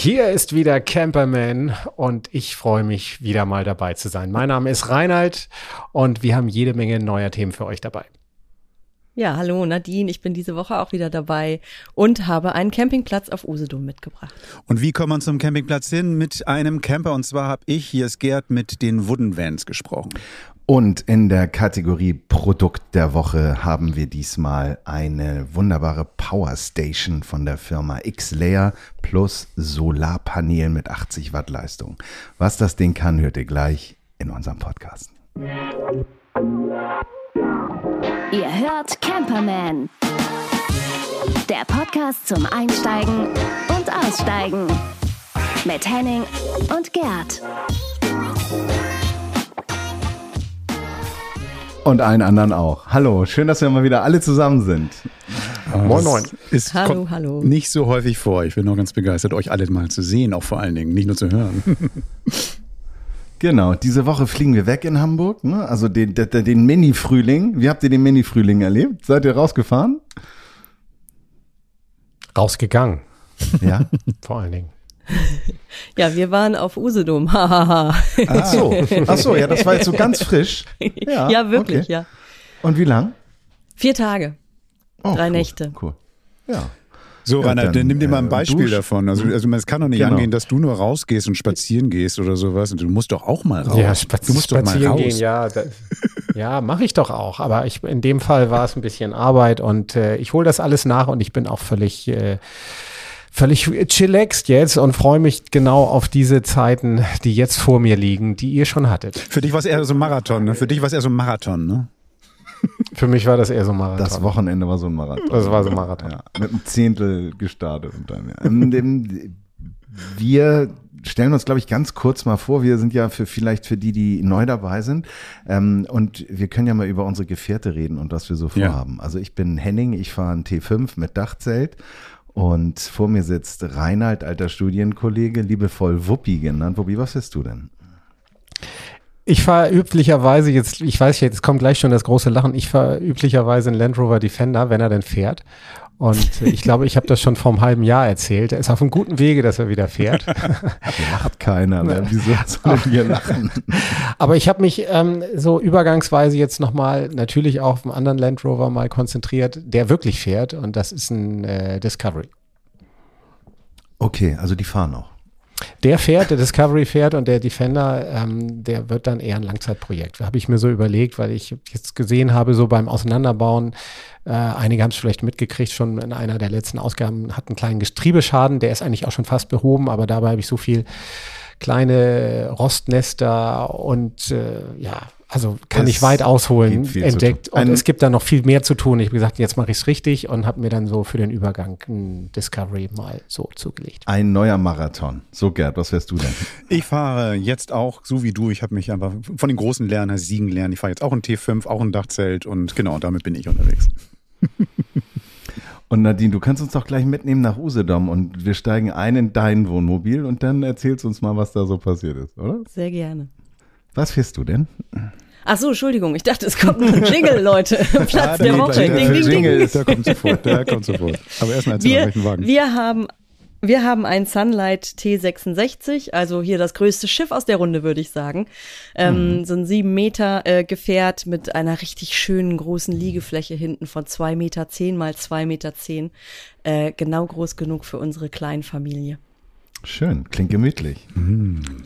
Hier ist wieder Camperman und ich freue mich wieder mal dabei zu sein. Mein Name ist Reinhard und wir haben jede Menge neuer Themen für euch dabei. Ja, hallo Nadine, ich bin diese Woche auch wieder dabei und habe einen Campingplatz auf Usedom mitgebracht. Und wie kommt man zum Campingplatz hin? Mit einem Camper und zwar habe ich, hier ist Gerd, mit den Wooden Vans gesprochen. Und in der Kategorie Produkt der Woche haben wir diesmal eine wunderbare Power Station von der Firma X-Layer plus Solarpanel mit 80 Watt Leistung. Was das Ding kann, hört ihr gleich in unserem Podcast. Ihr hört Camperman. Der Podcast zum Einsteigen und Aussteigen. Mit Henning und Gerd. Und allen anderen auch. Hallo, schön, dass wir mal wieder alle zusammen sind. Moin, moin. Es Hallo, kommt hallo. nicht so häufig vor. Ich bin noch ganz begeistert, euch alle mal zu sehen, auch vor allen Dingen, nicht nur zu hören. Genau, diese Woche fliegen wir weg in Hamburg, ne? also den, den, den Mini-Frühling. Wie habt ihr den Mini-Frühling erlebt? Seid ihr rausgefahren? Rausgegangen, Ja. vor allen Dingen. Ja, wir waren auf Usedom. Hahaha. Ach so, ach so, ja, das war jetzt so ganz frisch. Ja, ja, wirklich, okay. ja. Und wie lang? Vier Tage. Oh, Drei cool, Nächte. Cool. Ja. So, Ja, Reinhard, dann, dann nimm dir mal ein äh, Beispiel Dusch. davon. Also, also es kann doch nicht Genau. angehen, dass du nur rausgehst und spazieren gehst oder sowas. Und du musst doch auch mal raus. Ja, spazi du musst doch mal spazieren raus. gehen, ja. Da, ja, mache ich doch auch. Aber ich, in dem Fall war es ein bisschen Arbeit und äh, ich hole das alles nach und ich bin auch völlig, äh, völlig chillaxed jetzt und freue mich genau auf diese Zeiten, die jetzt vor mir liegen, die ihr schon hattet. Für dich war es eher so ein Marathon, ne? Für dich war es eher so ein Marathon, ne? Für mich war das eher so Marathon. Das Wochenende war so ein Marathon. Das war so ein Marathon. Ja, mit einem Zehntel gestartet und dann. Ja. Wir stellen uns, glaube ich, ganz kurz mal vor. Wir sind ja für vielleicht für die, die neu dabei sind. Ähm, und wir können ja mal über unsere Gefährte reden und was wir so Ja. vorhaben. Also ich bin Henning, ich fahre ein T5 mit Dachzelt. Und vor mir sitzt Reinhard, alter Studienkollege, liebevoll Wuppi genannt. Wuppi, was bist du denn? Ich fahre üblicherweise jetzt, ich weiß jetzt kommt gleich schon das große Lachen, ich fahre üblicherweise einen Land Rover Defender, wenn er denn fährt. Und ich glaube, ich habe das schon vor einem halben Jahr erzählt. Er ist auf einem guten Wege, dass er wieder fährt. Lacht keiner. Ne? Wieso sollen wir lachen? Aber ich habe mich ähm, so übergangsweise jetzt nochmal natürlich auch auf einen anderen Land Rover mal konzentriert, der wirklich fährt. Und das ist ein äh, Discovery. Okay, also die fahren noch. Der fährt, der Discovery fährt und der Defender, ähm, der wird dann eher ein Langzeitprojekt. Habe ich mir so überlegt, weil ich jetzt gesehen habe, so beim Auseinanderbauen, äh, einige haben es vielleicht mitgekriegt, schon in einer der letzten Ausgaben hat einen kleinen Getriebeschaden, der ist eigentlich auch schon fast behoben, aber dabei habe ich so viel kleine Rostnester und äh, ja, also kann Es ich weit ausholen, entdeckt. Und es gibt da noch viel mehr zu tun. Ich habe gesagt, jetzt mache ich es richtig und habe mir dann so für den Übergang ein Discovery mal so zugelegt. Ein neuer Marathon. So, Gerd, was wärst du denn? Ich fahre jetzt auch, so wie du, ich habe mich einfach von den großen Lernern siegen lernen. Ich fahre jetzt auch ein T5, auch ein Dachzelt und genau, damit bin ich unterwegs. Und Nadine, du kannst uns doch gleich mitnehmen nach Usedom und wir steigen ein in dein Wohnmobil und dann erzählst du uns mal, was da so passiert ist, oder? Sehr gerne. Was fährst du denn? Ach so, Entschuldigung, ich dachte, es kommt ein Jingle, Leute. Platz Ja, der Woche. gleich. Ding, ding, ding. Jingle, Der kommt sofort, der kommt sofort. Aber erstmal erzähl Wir, welchen Wagen. wir haben wir haben ein Sunlight T66, also hier das größte Schiff aus der Runde, würde ich sagen. Ähm, So ein sieben Meter äh, Gefährt mit einer richtig schönen großen Liegefläche hinten von zwei Meter zehn mal zwei Meter zehn. Äh, genau groß genug für unsere Kleinfamilie. Schön, klingt gemütlich.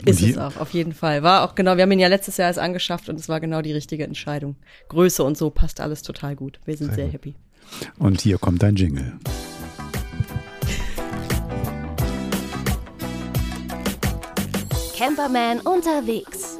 Ist Und es auch, auf jeden Fall. War auch genau, wir haben ihn ja letztes Jahr erst angeschafft und es war genau die richtige Entscheidung. Größe und so passt alles total gut. Wir sind sehr, happy. Und hier kommt dein Jingle. Camperman unterwegs.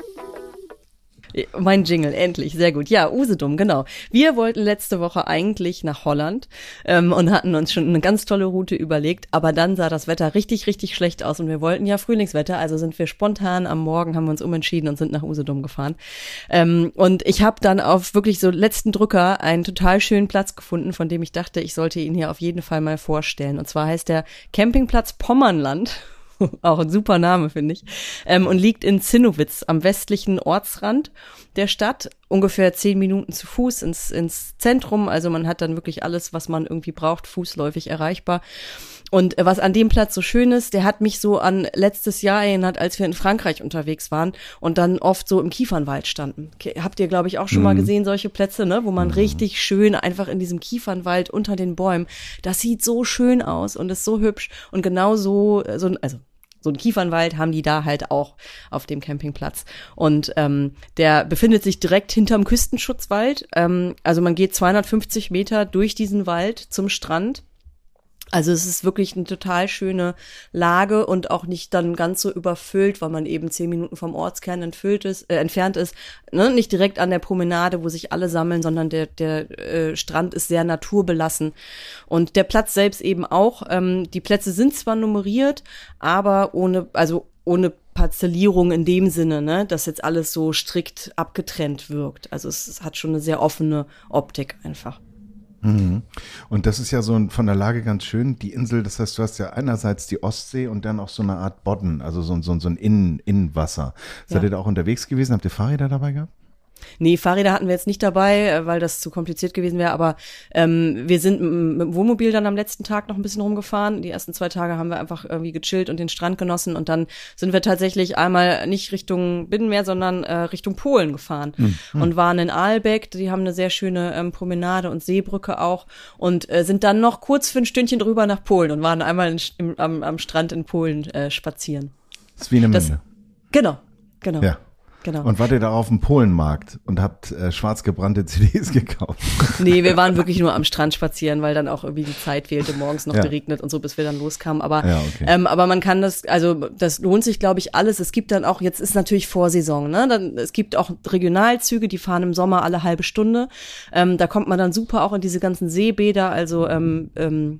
Mein Jingle, endlich, sehr gut. Ja, Usedom, genau. Wir wollten letzte Woche eigentlich nach Holland ähm, und hatten uns schon eine ganz tolle Route überlegt, aber dann sah das Wetter richtig, richtig schlecht aus und wir wollten ja Frühlingswetter, also sind wir spontan am Morgen, haben wir uns umentschieden und sind nach Usedom gefahren. Ähm, und ich habe dann auf wirklich so letzten Drücker einen total schönen Platz gefunden, von dem ich dachte, ich sollte ihn hier auf jeden Fall mal vorstellen. Und zwar heißt der Campingplatz Pommernland. Auch ein super Name, finde ich. Ähm, und liegt in Zinnowitz am westlichen Ortsrand der Stadt ungefähr zehn Minuten zu Fuß ins, ins Zentrum. Also man hat dann wirklich alles, was man irgendwie braucht, fußläufig erreichbar. Und äh, was an dem Platz so schön ist, der hat mich so an letztes Jahr erinnert, als wir in Frankreich unterwegs waren und dann oft so im Kiefernwald standen. Habt ihr, glaube ich, auch schon mhm. mal gesehen, solche Plätze, ne, wo man mhm. richtig schön einfach in diesem Kiefernwald unter den Bäumen, das sieht so schön aus und ist so hübsch und genau so, äh, so also so ein Kiefernwald haben die da halt auch auf dem Campingplatz. Und ähm, der befindet sich direkt hinterm Küstenschutzwald. Ähm, also man geht 250 Meter durch diesen Wald zum Strand also es ist wirklich eine total schöne Lage und auch nicht dann ganz so überfüllt, weil man eben zehn Minuten vom Ortskern entfüllt ist, äh, entfernt ist. Ne? Nicht direkt an der Promenade, wo sich alle sammeln, sondern der, der äh, Strand ist sehr naturbelassen. Und der Platz selbst eben auch. Ähm, die Plätze sind zwar nummeriert, aber ohne, also ohne Parzellierung in dem Sinne, ne, dass jetzt alles so strikt abgetrennt wirkt. Also es, es hat schon eine sehr offene Optik einfach. Mhm. Und das ist ja so von der Lage ganz schön. Die Insel, das heißt, du hast ja einerseits die Ostsee und dann auch so eine Art Bodden, also so, so, so ein Innen, Innenwasser. Seid ja. ihr da auch unterwegs gewesen? Habt ihr Fahrräder dabei gehabt? Nee, Fahrräder hatten wir jetzt nicht dabei, äh, weil das zu kompliziert gewesen wäre, aber ähm, wir sind mit dem Wohnmobil dann am letzten Tag noch ein bisschen rumgefahren. Die ersten zwei Tage haben wir einfach irgendwie gechillt und den Strand genossen und dann sind wir tatsächlich einmal nicht Richtung Binnenmeer, sondern äh, Richtung Polen gefahren mhm. und waren in Aalbeck. Die haben eine sehr schöne ähm, Promenade und Seebrücke auch und äh, sind dann noch kurz für ein Stündchen drüber nach Polen und waren einmal in, im, am, am Strand in Polen äh, spazieren. Das ist wie eine Menge. Genau, genau. Ja. Genau. Und wart ihr da auf dem Polenmarkt und habt äh, schwarz gebrannte CDs gekauft? Nee, wir waren wirklich nur am Strand spazieren, weil dann auch irgendwie die Zeit fehlte, morgens noch ja. geregnet und so, bis wir dann loskamen. Aber, ja, okay. ähm, aber man kann das, also das lohnt sich, glaube ich, alles. Es gibt dann auch, jetzt ist natürlich Vorsaison, ne? Dann, es gibt auch Regionalzüge, die fahren im Sommer alle halbe Stunde. Ähm, da kommt man dann super auch in diese ganzen Seebäder, also ähm, ähm,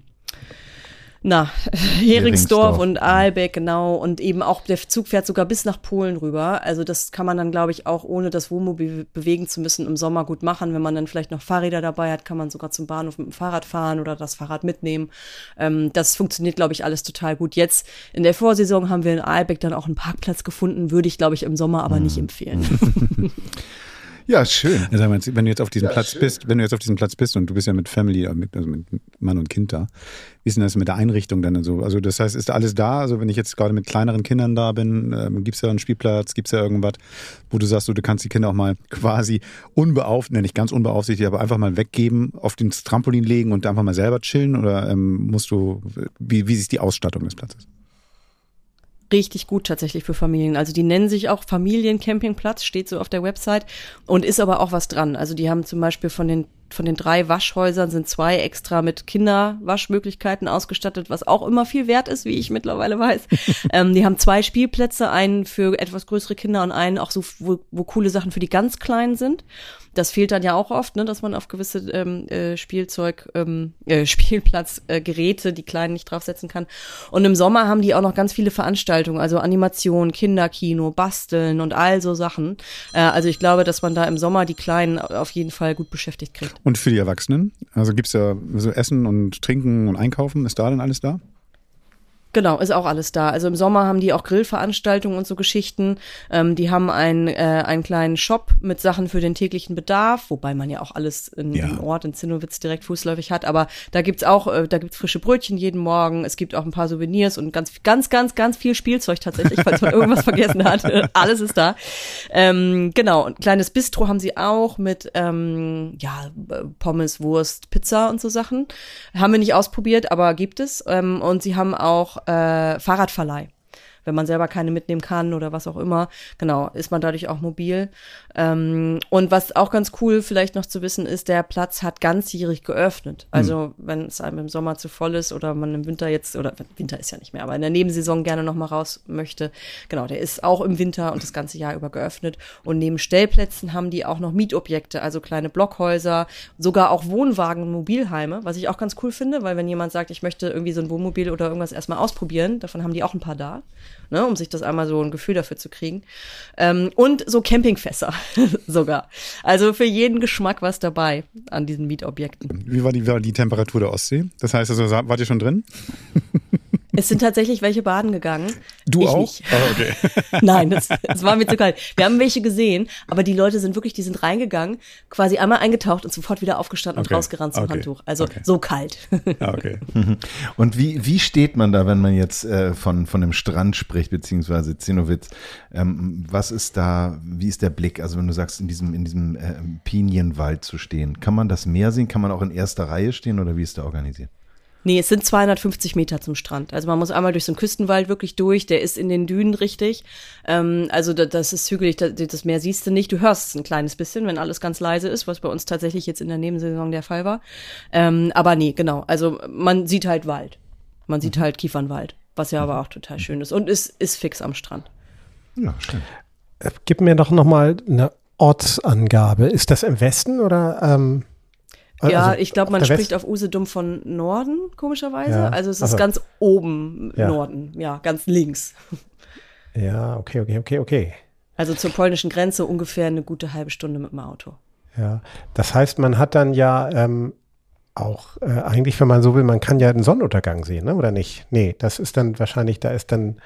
na, Heringsdorf und Aalbeck, genau. Und eben auch der Zug fährt sogar bis nach Polen rüber. Also das kann man dann, glaube ich, auch ohne das Wohnmobil bewegen zu müssen im Sommer gut machen. Wenn man dann vielleicht noch Fahrräder dabei hat, kann man sogar zum Bahnhof mit dem Fahrrad fahren oder das Fahrrad mitnehmen. Ähm, das funktioniert, glaube ich, alles total gut. Jetzt in der Vorsaison haben wir in Aalbeck dann auch einen Parkplatz gefunden, würde ich, glaube ich, im Sommer aber nicht mhm. empfehlen. Ja, schön. Also, wenn du jetzt auf diesem ja, Platz schön. bist, wenn du jetzt auf diesem Platz bist und du bist ja mit Family, äh, mit, also mit Mann und Kind da, wie ist denn das mit der Einrichtung dann so? Also das heißt, ist alles da? Also wenn ich jetzt gerade mit kleineren Kindern da bin, ähm, gibt es ja einen Spielplatz, gibt es ja irgendwas, wo du sagst, du, du kannst die Kinder auch mal quasi unbeaufsichtigt, nicht ganz unbeaufsichtigt, aber einfach mal weggeben, auf den Trampolin legen und einfach mal selber chillen? Oder ähm, musst du, wie, wie ist die Ausstattung des Platzes? Richtig gut tatsächlich für Familien. Also die nennen sich auch Familiencampingplatz, steht so auf der Website und ist aber auch was dran. Also die haben zum Beispiel von den von den drei Waschhäusern sind zwei extra mit Kinderwaschmöglichkeiten ausgestattet, was auch immer viel wert ist, wie ich mittlerweile weiß. ähm, die haben zwei Spielplätze, einen für etwas größere Kinder und einen auch so, wo, wo coole Sachen für die ganz Kleinen sind. Das fehlt dann ja auch oft, ne, dass man auf gewisse ähm, äh, Spielzeug, ähm, äh, Spielplatzgeräte, äh, die Kleinen nicht draufsetzen kann. Und im Sommer haben die auch noch ganz viele Veranstaltungen, also Animation, Kinderkino, Basteln und all so Sachen. Äh, also ich glaube, dass man da im Sommer die Kleinen auf jeden Fall gut beschäftigt kriegt. Und für die Erwachsenen? Also gibt's ja so Essen und Trinken und Einkaufen, ist da denn alles da? Genau, ist auch alles da. Also im Sommer haben die auch Grillveranstaltungen und so Geschichten. Ähm, die haben einen, äh, einen kleinen Shop mit Sachen für den täglichen Bedarf, wobei man ja auch alles in, ja. im Ort in Zinnowitz direkt fußläufig hat. Aber da gibt's auch, äh, da gibt's frische Brötchen jeden Morgen. Es gibt auch ein paar Souvenirs und ganz, ganz, ganz, ganz viel Spielzeug tatsächlich, falls man irgendwas vergessen hat. alles ist da. Ähm, genau, ein kleines Bistro haben sie auch mit ähm, ja Pommes, Wurst, Pizza und so Sachen. Haben wir nicht ausprobiert, aber gibt es. Ähm, und sie haben auch äh, Fahrradverleih wenn man selber keine mitnehmen kann oder was auch immer. Genau, ist man dadurch auch mobil. Ähm, und was auch ganz cool vielleicht noch zu wissen ist, der Platz hat ganzjährig geöffnet. Also mhm. wenn es einem im Sommer zu voll ist oder man im Winter jetzt, oder Winter ist ja nicht mehr, aber in der Nebensaison gerne noch mal raus möchte. Genau, der ist auch im Winter und das ganze Jahr über geöffnet. Und neben Stellplätzen haben die auch noch Mietobjekte, also kleine Blockhäuser, sogar auch Wohnwagen, Mobilheime, was ich auch ganz cool finde, weil wenn jemand sagt, ich möchte irgendwie so ein Wohnmobil oder irgendwas erstmal ausprobieren, davon haben die auch ein paar da ne, um sich das einmal so ein Gefühl dafür zu kriegen. Ähm, und so Campingfässer sogar. Also für jeden Geschmack was dabei an diesen Mietobjekten. Wie war die, war die Temperatur der Ostsee? Das heißt also, wart ihr schon drin? Es sind tatsächlich welche baden gegangen. Du ich auch? Nicht. Ah, okay. Nein, das, das war mir zu kalt. Wir haben welche gesehen, aber die Leute sind wirklich, die sind reingegangen, quasi einmal eingetaucht und sofort wieder aufgestanden Okay. und rausgerannt zum Okay. Handtuch. Also Okay. so kalt. Ah, okay. Und wie, wie steht man da, wenn man jetzt äh, von, von dem Strand spricht, beziehungsweise Zinnowitz? Ähm, was ist da, wie ist der Blick? Also wenn du sagst, in diesem, in diesem äh, Pinienwald zu stehen, kann man das Meer sehen? Kann man auch in erster Reihe stehen oder wie ist der organisiert? Nee, es sind 250 Meter zum Strand. Also man muss einmal durch so einen Küstenwald wirklich durch. Der ist in den Dünen richtig. Ähm, also da, das ist hügelig, das, das Meer siehst du nicht. Du hörst es ein kleines bisschen, wenn alles ganz leise ist, was bei uns tatsächlich jetzt in der Nebensaison der Fall war. Ähm, aber nee, genau. Also man sieht halt Wald. Man sieht halt Kiefernwald, was ja aber auch total schön ist. Und ist, ist fix am Strand. Ja, stimmt. Äh, Gib mir doch noch mal eine Ortsangabe. Ist das im Westen oder? Ähm, Ja, also ich glaube, man West- spricht auf Usedom von Norden, komischerweise. Ja, Also es ist also- ganz oben Ja. Norden, ja, ganz links. Ja, okay, okay, okay, okay. Also zur polnischen Grenze ungefähr eine gute halbe Stunde mit dem Auto. Ja, das heißt, man hat dann ja ähm, auch äh, eigentlich, wenn man so will, man kann ja den Sonnenuntergang sehen, ne? oder nicht? Nee, das ist dann wahrscheinlich, da ist dann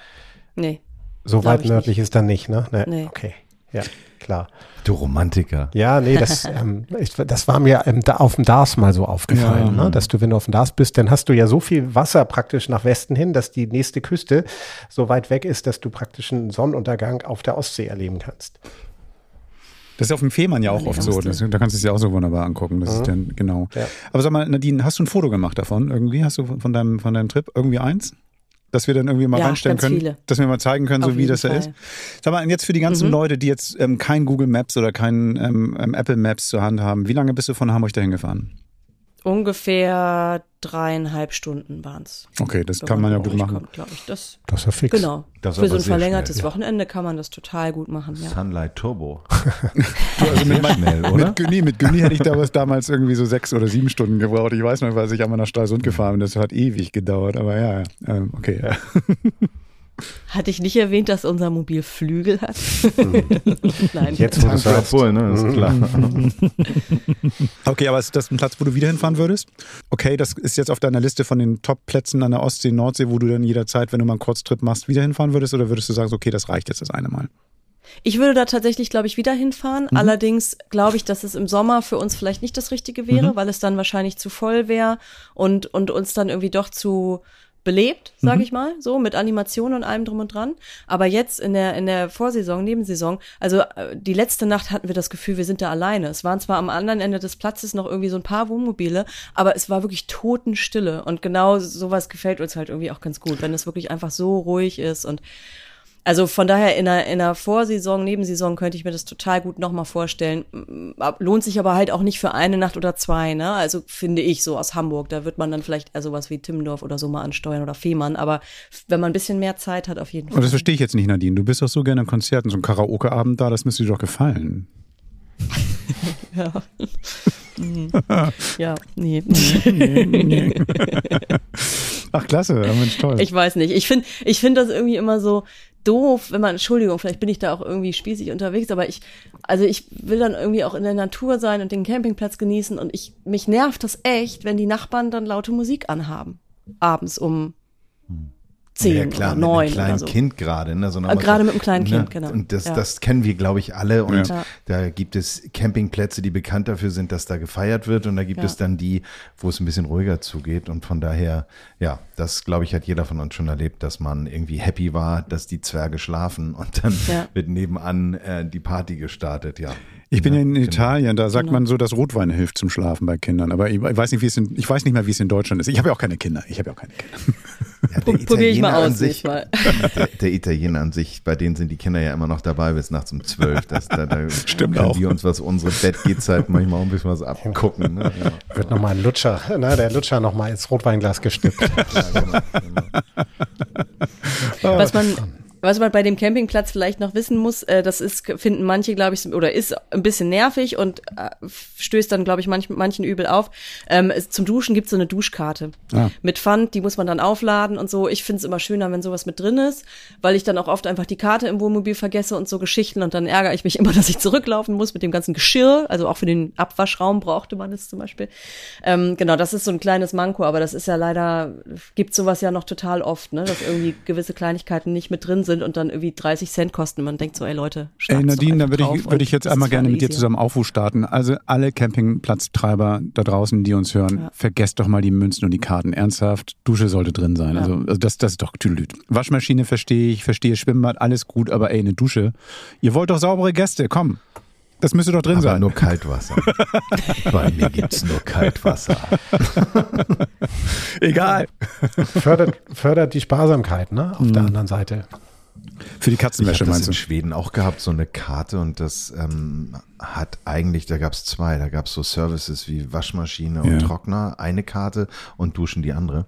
Nee. so weit ich nördlich ist dann nicht, ne? Nee, Nee. Okay, ja, klar. Du Romantiker. Ja, nee, das, ähm, ich, das war mir ähm, da auf dem Dars mal so aufgefallen, Ja. ne? dass du, wenn du auf dem Dars bist, dann hast du ja so viel Wasser praktisch nach Westen hin, dass die nächste Küste so weit weg ist, dass du praktisch einen Sonnenuntergang auf der Ostsee erleben kannst. Das ist auf dem Fehmarn ja auch Nee, oft so. Das, da kannst du es ja auch so wunderbar angucken. Das ist dann, genau. Ja. Aber sag mal, Nadine, hast du ein Foto gemacht davon irgendwie? Hast du von von deinem, von deinem Trip irgendwie eins? Dass wir dann irgendwie mal Ja, reinstellen können, viele. dass wir mal zeigen können, Auf so wie das da ist. Sag mal, jetzt für die ganzen Mhm. Leute, die jetzt ähm, kein Google Maps oder kein ähm, ähm, Apple Maps zur Hand haben, wie lange bist du von Hamburg dahin gefahren? Ungefähr dreieinhalb Stunden waren's. Okay, das kann man ja gut machen. Kommt, ich. Das, Das ist ja fix. genau. Für so ein verlängertes schnell. Wochenende kann man das total gut machen. Ja. Sunlight Turbo. Also mit, mein, Schnell, oder? mit Günni, mit Günni hätte ich damals, damals irgendwie so sechs oder sieben Stunden gebraucht. Ich weiß noch, weil ich einmal nach Stralsund gefahren bin. Das hat ewig gedauert. Aber ja, ja. Ähm, okay. Ja. Hatte ich nicht erwähnt, dass unser Mobil Flügel hat? Nein. Jetzt, Red sagst, Bull, ne? Ist klar. Okay, aber ist das ein Platz, wo du wieder hinfahren würdest? Okay, das ist jetzt auf deiner Liste von den Top-Plätzen an der Ostsee, Nordsee, wo du dann jederzeit, wenn du mal einen Kurztrip machst, wieder hinfahren würdest? Oder würdest du sagen, okay, das reicht jetzt das eine Mal? Ich würde da tatsächlich, glaube ich, wieder hinfahren. Mhm. Allerdings glaube ich, dass es im Sommer für uns vielleicht nicht das Richtige wäre, Mhm. weil es dann wahrscheinlich zu voll wäre und, und uns dann irgendwie doch zu belebt, sage Mhm. ich mal, so mit Animation und allem drum und dran. Aber jetzt in der in der Vorsaison, Nebensaison, also äh, die letzte Nacht hatten wir das Gefühl, wir sind da alleine. Es waren zwar am anderen Ende des Platzes noch irgendwie so ein paar Wohnmobile, aber es war wirklich Totenstille und genau sowas gefällt uns halt irgendwie auch ganz gut, wenn es wirklich einfach so ruhig ist und also von daher in der, in der Vorsaison, Nebensaison könnte ich mir das total gut nochmal vorstellen. Lohnt sich aber halt auch nicht für eine Nacht oder zwei, ne? Also finde ich so aus Hamburg. Da wird man dann vielleicht eher sowas wie Timmendorf oder so mal ansteuern oder Fehmarn. Aber wenn man ein bisschen mehr Zeit hat, auf jeden Und Fall. das verstehe ich jetzt nicht, Nadine. Du bist doch so gerne in Konzerten, so ein Karaoke-Abend da, das müsste dir doch gefallen. Ja. Mhm. ja, nee. Ach, klasse, Mensch, toll. Ich weiß nicht. Ich finde ich finde das irgendwie immer so doof, wenn man, Entschuldigung, vielleicht bin ich da auch irgendwie spießig unterwegs, aber ich, also ich will dann irgendwie auch in der Natur sein und den Campingplatz genießen und ich, mich nervt das echt, wenn die Nachbarn dann laute Musik anhaben. Abends um zehn ja, klar, oder mit neun einem kleinen oder so. Kind gerade. Ne? So Äh, gerade so, mit einem kleinen ne? Kind, genau. Und das, Ja. das kennen wir, glaube ich, alle. Und Ja. da gibt es Campingplätze, die bekannt dafür sind, dass da gefeiert wird. Und da gibt es dann die, wo es ein bisschen ruhiger zugeht. Und von daher, ja, das, glaube ich, hat jeder von uns schon erlebt, dass man irgendwie happy war, dass die Zwerge schlafen. Und dann wird nebenan äh, die Party gestartet, ja. Ich bin ja in genau. Italien, da sagt Genau. man so, dass Rotwein hilft zum Schlafen bei Kindern. Aber ich weiß nicht, wie es in, ich weiß nicht mehr, wie es in Deutschland ist. Ich habe ja auch keine Kinder. Ich habe ja auch keine Kinder. Ja, der Probier ich mal Italiener an aus, sich, mal. Der, der Italiener an sich, bei denen sind die Kinder ja immer noch dabei bis nachts um zwölf. Das, da, da Stimmt können auch. die uns, was unsere Bettgehzeit manchmal auch ein bisschen was abgucken. Ne? Ja. wird nochmal ein Lutscher, ne, der Lutscher nochmal ins Rotweinglas gestippt. Was man, Was man bei dem Campingplatz vielleicht noch wissen muss, äh, das ist, finden manche, glaube ich, oder ist ein bisschen nervig und äh, stößt dann, glaube ich, manch, manchen übel auf. Ähm, es, zum Duschen gibt's so eine Duschkarte Ah. mit Pfand, die muss man dann aufladen und so. Ich finde es immer schöner, wenn sowas mit drin ist, weil ich dann auch oft einfach die Karte im Wohnmobil vergesse und so Geschichten und dann ärgere ich mich immer, dass ich zurücklaufen muss mit dem ganzen Geschirr. Also auch für den Abwaschraum brauchte man es zum Beispiel. Ähm, genau, das ist so ein kleines Manko, aber das ist ja leider, gibt sowas ja noch total oft, ne, dass irgendwie gewisse Kleinigkeiten nicht mit drin sind und dann irgendwie 30 Cent kosten. Man denkt so, ey Leute, Ey, Nadine, da würde ich, würde ich jetzt einmal gerne mit dir zusammen Aufruf starten. Also alle Campingplatztreiber da draußen, die uns hören, Ja. vergesst doch mal die Münzen und die Karten. Ernsthaft, Dusche sollte drin sein. Ja. Also, also das, das ist doch Tüdelüt. Waschmaschine verstehe ich, verstehe Schwimmbad, alles gut, aber ey, eine Dusche. Ihr wollt doch saubere Gäste, komm. Das müsste doch drin Aber sein. nur Kaltwasser. Bei mir gibt's nur Kaltwasser. Egal. Fördert, fördert die Sparsamkeit, ne? Auf der Mhm. anderen Seite. Für die Ich Katzenwäsche das meinst in du? Schweden auch gehabt, so eine Karte und das ähm, hat eigentlich, da gab es zwei, da gab es so Services wie Waschmaschine und Ja. Trockner, eine Karte und Duschen die andere.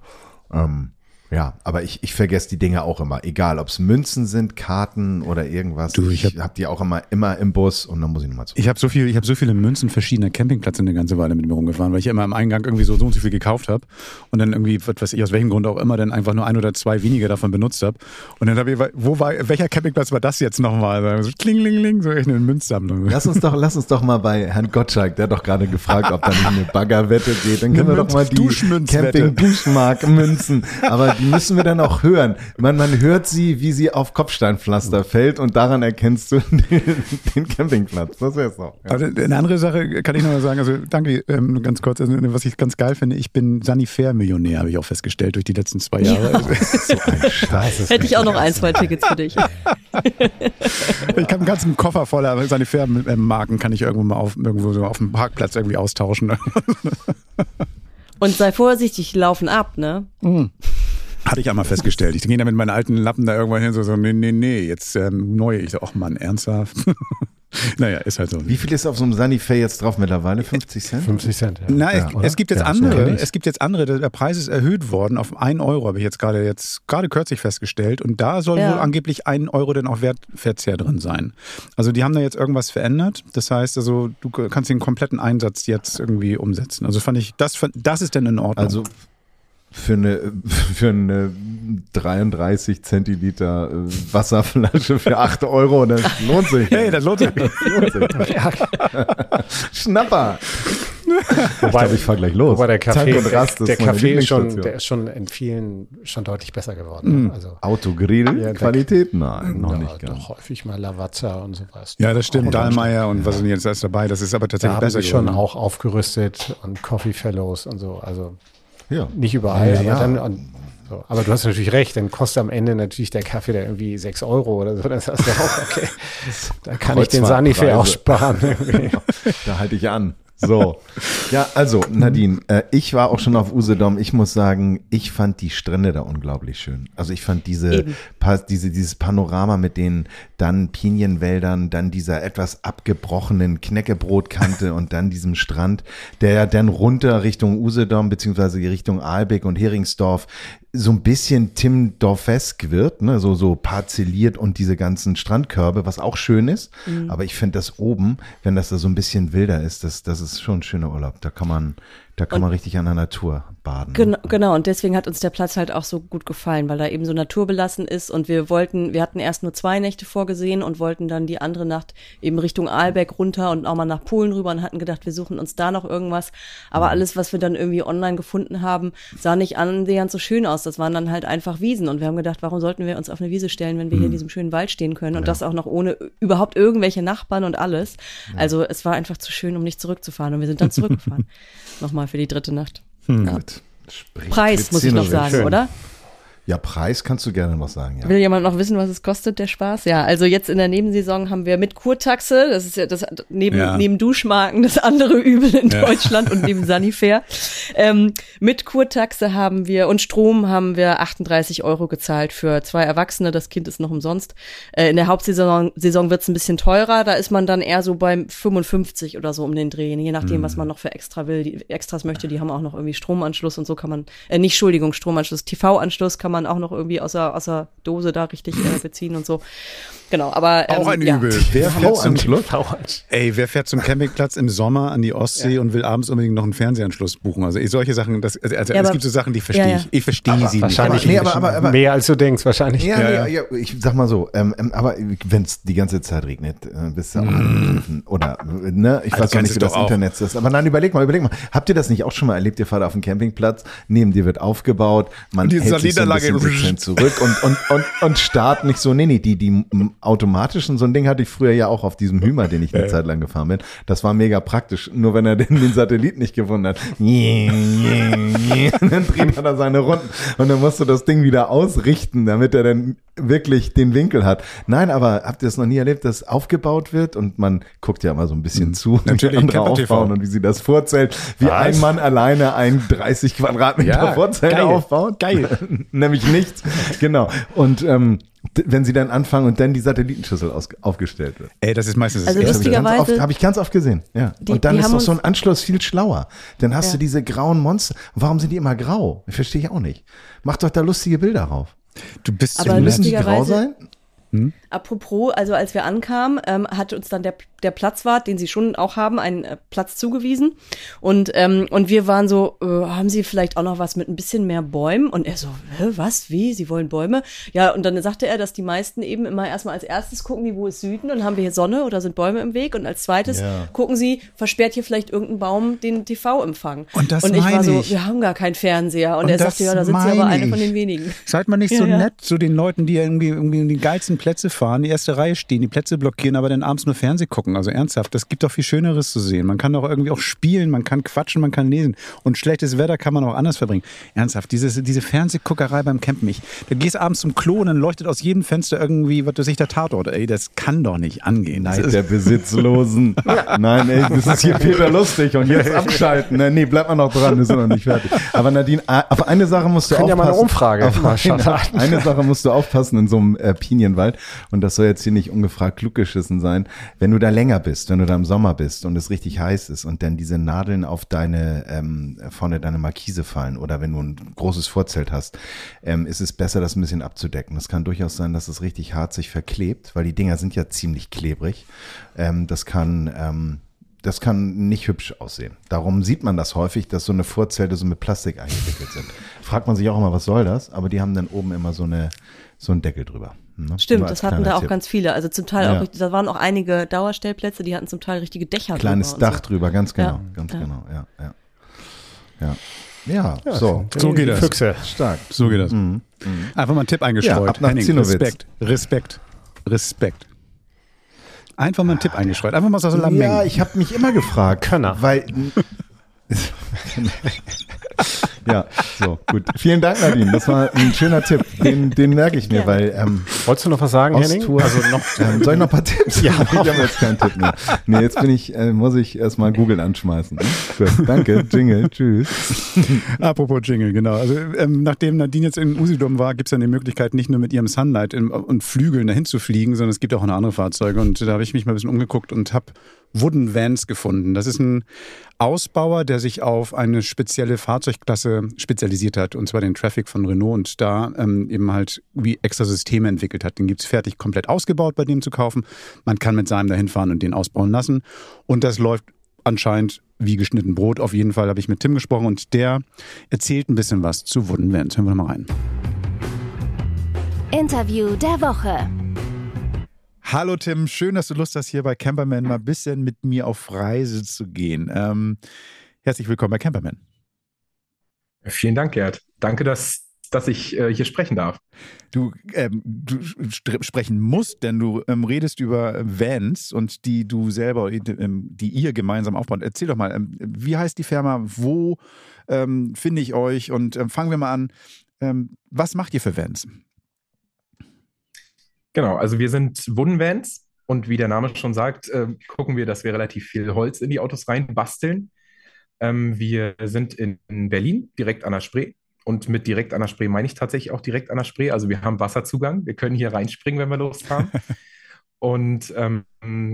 Ähm, ja, aber ich, ich vergesse die Dinge auch immer, egal ob es Münzen sind, Karten oder irgendwas. Du, ich ich hab- habe die auch immer, immer im Bus und dann muss ich nochmal zu. Ich habe so viel, ich habe so viele Münzen verschiedener Campingplätze eine ganze Weile mit mir rumgefahren, weil ich immer am Eingang irgendwie so so und so viel gekauft habe und dann irgendwie, was weiß ich, aus welchem Grund auch immer, dann einfach nur ein oder zwei weniger davon benutzt habe. Und dann habe ich, wo war, welcher Campingplatz war das jetzt nochmal? So klingling, so echt eine Münzsammlung. Lass uns doch, lass uns doch mal bei Herrn Gottschalk, der hat doch gerade gefragt, ob da nicht eine Baggerwette geht. Dann können Eine wir doch mal die. Camping-Duschmark-Münzen. Aber müssen wir dann auch hören. Man, man hört sie, wie sie auf Kopfsteinpflaster fällt und daran erkennst du den, den Campingplatz. Das wär's doch. Ja. Aber eine andere Sache kann ich noch mal sagen, also danke, ähm, ganz kurz, also, was ich ganz geil finde, ich bin Sanifair-Millionär, habe ich auch festgestellt durch die letzten zwei Jahre. Also, So ein Scheiß. Hätte ich auch noch ein, zwei Tickets für dich. ich kann einen ganzen Koffer voller Sanifair-Marken kann ich irgendwo mal auf, irgendwo so auf dem Parkplatz irgendwie austauschen. Und sei vorsichtig, laufen ab, ne? Hatte ich einmal festgestellt. Ich gehe da mit meinen alten Lappen da irgendwann hin, so, so nee, nee, nee, jetzt ähm, neue. Ich so, ach Mann, ernsthaft? naja, ist halt so. Wie viel ist auf so einem Sunnyfair jetzt drauf mittlerweile? 50 Cent? 50 Cent, ja. Na, Ja, es, es gibt jetzt Ja, andere, es gibt jetzt andere, der Preis ist erhöht worden auf 1 Euro, habe ich jetzt gerade jetzt gerade kürzlich festgestellt. Und da soll Ja. wohl angeblich 1 Euro dann auch Wertverzehr drin sein. Also die haben da jetzt irgendwas verändert. Das heißt also, du kannst den kompletten Einsatz jetzt irgendwie umsetzen. Also fand ich, das, fand- das ist denn in Ordnung. Also für eine, für eine 33 Zentiliter äh, Wasserflasche für 8 Euro, das lohnt sich. hey, das lohnt sich. lohnt sich. Schnapper. Ich Wobei, glaube, ich fahr gleich los. wobei der Kaffee, der, Rast ist der meine Kaffee ist schon, der ist schon in vielen schon deutlich besser geworden. Mhm. Also Autogrill, Ja, Qualität? Nein, noch ja, nicht ganz. doch häufig mal Lavazza und sowas. Ja, das stimmt. Dahlmeier und was ist denn jetzt alles dabei? Das ist aber Da tatsächlich haben besser sie schon geworden. auch aufgerüstet und Coffee Fellows und so. Also Ja. nicht überall, Ja, ja. aber dann. Und, so. Aber du hast natürlich recht, dann kostet am Ende natürlich der Kaffee da irgendwie 6 Euro oder so. Das ist ja auch okay. Da kann ich den Sanifair auch sparen. irgendwie. Da halte ich an. So. Ja, also, Nadine, äh, ich war auch schon auf Usedom. Ich muss sagen, ich fand die Strände da unglaublich schön. Also ich fand diese, pa diese dieses Panorama mit den dann Pinienwäldern, dann dieser etwas abgebrochenen Knäckebrotkante und dann diesem Strand, der ja dann runter Richtung Usedom beziehungsweise Richtung Aalbeck und Heringsdorf so ein bisschen Timmendorfesk wird, ne, so, so parzelliert und diese ganzen Strandkörbe, was auch schön ist. Aber ich finde das oben, wenn das da so ein bisschen wilder ist, das, das ist schon ein schöner Urlaub. Da kann man, da kann man richtig an der Natur baden. Genau, genau, und deswegen hat uns der Platz halt auch so gut gefallen, weil da eben so naturbelassen ist und wir wollten, wir hatten erst nur zwei Nächte vorgesehen und wollten dann die andere Nacht eben Richtung Aalbeck runter und auch mal nach Polen rüber und hatten gedacht, wir suchen uns da noch irgendwas. Aber alles, was wir dann irgendwie online gefunden haben, sah nicht annähernd so schön aus. Das waren dann halt einfach Wiesen und wir haben gedacht, warum sollten wir uns auf eine Wiese stellen, wenn wir hier in diesem schönen Wald stehen können und das auch noch ohne überhaupt irgendwelche Nachbarn und alles. Also es war einfach zu schön, um nicht zurückzufahren und wir sind dann zurückgefahren. Nochmal für die dritte Nacht. Ja. Gut. Sprich Preis, muss ich noch sagen, schön. oder? Ja, Preis kannst du gerne noch sagen, ja. Will jemand noch wissen, was es kostet, der Spaß? Ja, also jetzt in der Nebensaison haben wir mit Kurtaxe, das ist ja das neben, Ja. neben Duschmarken das andere Übel in Ja. Deutschland und neben Sanifair. Ähm, mit Kurtaxe haben wir und Strom haben wir 38 Euro gezahlt für zwei Erwachsene, das Kind ist noch umsonst. Äh, in der Hauptsaison Saison wird es ein bisschen teurer, da ist man dann eher so beim 55 oder so um den Dreh, je nachdem, was man noch für extra will. Die Extras möchte, die haben auch noch irgendwie Stromanschluss und so kann man, äh, nicht Entschuldigung, Stromanschluss, TV-Anschluss kann man man auch noch irgendwie aus der, aus der Dose da richtig äh, beziehen und so. Genau, aber ähm, Auch ein ja. Übel. Wer fährt, zum, ey, wer fährt zum Campingplatz im Sommer an die Ostsee und will abends unbedingt noch einen Fernsehanschluss buchen? Also solche Sachen, das, also Ja, es aber- gibt so Sachen, die verstehe Ja, ja. ich. Ich verstehe sie Wahrscheinlich Nee, aber- aber- aber- mehr als du denkst, wahrscheinlich. Ja, Ja, ja. ich sag mal so, ähm, ähm, aber wenn es die ganze Zeit regnet, äh, bist du auch angegriffen. Oder, ne, ich Also weiß noch kennst nicht, wie du das. Internet ist. Aber nein, überleg mal, überleg mal. Habt ihr das nicht auch schon mal erlebt? Ihr fahrt auf einen Campingplatz, neben dir wird aufgebaut, man Und die hält sich so ein bisschen dezent zurück und, und, und, und Start nicht so. Nee, nee, die, die automatischen, so ein Ding hatte ich früher ja auch auf diesem Hümer, den ich eine Zeit lang gefahren bin. Das war mega praktisch. Nur wenn er den, den Satellit nicht gefunden hat. dann dreht er da seine Runden. Und dann musst du das Ding wieder ausrichten, damit er dann wirklich den Winkel hat. Nein, aber habt ihr es noch nie erlebt, dass aufgebaut wird und man guckt ja immer so ein bisschen zu, wie Natürlich, andere Camper TV. aufbauen und wie sie das Vorzelt, wie Was? ein Mann alleine ein 30 Quadratmeter Ja, Vorzelt geil, aufbaut. geil. Nämlich nichts. Genau. Und ähm, wenn sie dann anfangen und dann die Satellitenschüssel aus, aufgestellt wird. Ey, das ist meistens Also das Das habe ich, ganz Lustigerweise- oft- hab ich ganz oft gesehen. Ja. Die- und dann ist doch so ein Anschluss viel schlauer. Dann hast Ja. du diese grauen Monster. Warum sind die immer grau? Verstehe ich auch nicht. Mach doch da lustige Bilder rauf. Du bist Aber Müssen die grau sein? Apropos, also als wir ankamen, ähm, hat uns dann der, der Platzwart, den sie schon auch haben, einen äh, Platz zugewiesen. Und, ähm, und wir waren so, äh, haben Sie vielleicht auch noch was mit ein bisschen mehr Bäumen? Und er so, Hä, was, wie, Sie wollen Bäume? Ja, und dann sagte er, dass die meisten eben immer erstmal als erstes gucken, die, wo ist Süden und haben wir hier Sonne oder sind Bäume im Weg? Und als zweites Ja. gucken sie, versperrt hier vielleicht irgendein Baum den TV-Empfang? Und das Und ich war so, ich. wir haben gar keinen Fernseher. Und, Und er sagte, ja, da sind Sie aber meine eine von ich. den wenigen. Seid mal nicht so Ja, ja. nett zu den Leuten, die irgendwie, irgendwie die geilsten Plätze fahren, die erste Reihe stehen, die Plätze blockieren, aber dann abends nur Fernseh gucken. Also ernsthaft, das gibt doch viel Schöneres zu sehen. Man kann doch irgendwie auch spielen, man kann quatschen, man kann lesen. Und schlechtes Wetter kann man auch anders verbringen. Ernsthaft, diese, diese Fernsehguckerei beim Campen. Ich, da gehst abends zum Klo und dann leuchtet aus jedem Fenster irgendwie, was weiß ich, der Tatort. Ey, das kann doch nicht angehen. Ist, der Besitzlosen. Nein, ey, das ist hier Peter lustig und jetzt abschalten. Nein, nee, bleib mal noch dran, wir sind noch nicht fertig. Aber Nadine, auf eine Sache musst du Können ja aufpassen. mal eine Umfrage auf mal eine, eine Sache musst du aufpassen in so einem äh, Pinienwald und das soll jetzt hier nicht ungefragt kluggeschissen sein. Wenn du da länger bist, wenn du da im Sommer bist und es richtig heiß ist und dann diese Nadeln auf deine, ähm, vorne deine Markise fallen oder wenn du ein großes Vorzelt hast, ähm, ist es besser, das ein bisschen abzudecken. Es kann durchaus sein, dass es richtig hart sich verklebt, weil die Dinger sind ja ziemlich klebrig. Ähm, das kann, ähm, das kann nicht hübsch aussehen. Darum sieht man das häufig, dass so eine Vorzelte so mit Plastik eingewickelt sind. Fragt man sich auch immer, was soll das? Aber die haben dann oben immer so eine, so einen Deckel drüber. Ne? Stimmt, das hatten da auch Tipp. ganz viele. Also zum Teil Ja. auch, da waren auch einige Dauerstellplätze, die hatten zum Teil richtige Dächer. Kleines drüber Dach drüber, ganz genau, Ja, ganz ja. genau, ja, ja. Ja, ja, so, So geht das. Füchse. stark. so geht das. Einfach mal einen Tipp eingestreut. Ja, ab nach Henning. Respekt, Respekt, Respekt. Einfach mal einen Tipp eingestreut. Einfach mal so Ja, Lameng. ich habe mich immer gefragt, Könner. weil ja, so gut. Vielen Dank, Nadine. Das war ein schöner Tipp. Den, den merke ich mir, weil ähm, Wolltest du noch was sagen, Henning? Also noch, ähm, soll ich noch ein paar Tipps? Ja, ich habe jetzt keinen Tipp mehr. Nee, jetzt bin ich, äh, muss ich erstmal Google anschmeißen. Gut, danke, Jingle, tschüss. Apropos Jingle, genau. Also ähm, nachdem Nadine jetzt in Usedom war, gibt es dann die Möglichkeit, nicht nur mit ihrem Sunlight im, und Flügeln dahin zu fliegen, sondern es gibt auch noch andere Fahrzeuge. Und da habe ich mich mal ein bisschen umgeguckt und habe Wooden Vans gefunden. Das ist ein Ausbauer, der sich auf eine spezielle Fahrzeugklasse spezialisiert hat, und zwar den Traffic von Renault und da ähm, eben halt wie extra Systeme entwickelt hat. Den gibt's fertig komplett ausgebaut bei dem zu kaufen. Man kann mit seinem dahin fahren und den ausbauen lassen. Und das läuft anscheinend wie geschnitten Brot. Auf jeden Fall habe ich mit Tim gesprochen und der erzählt ein bisschen was zu Wooden Vans. Hören wir mal rein. Interview der Woche. Hallo Tim, schön, dass du Lust hast, hier bei Camperman mal ein bisschen mit mir auf Reise zu gehen. Ähm, herzlich willkommen bei Camperman. Vielen Dank, Gerd. Danke, dass, dass ich äh, hier sprechen darf. Du, ähm, du sprechen musst, denn du ähm, redest über Vans und die du selber, ähm, die ihr gemeinsam aufbaut. Erzähl doch mal, ähm, wie heißt die Firma? Wo ähm, finde ich euch? Und ähm, fangen wir mal an. Was macht ihr für Vans? Genau, also wir sind Wooden Vans und wie der Name schon sagt, äh, gucken wir, dass wir relativ viel Holz in die Autos rein basteln. Ähm, wir sind in, in Berlin, direkt an der Spree. Und mit direkt an der Spree meine ich tatsächlich auch direkt an der Spree. Also wir haben Wasserzugang. Wir können hier reinspringen, wenn wir Lust haben. und ähm,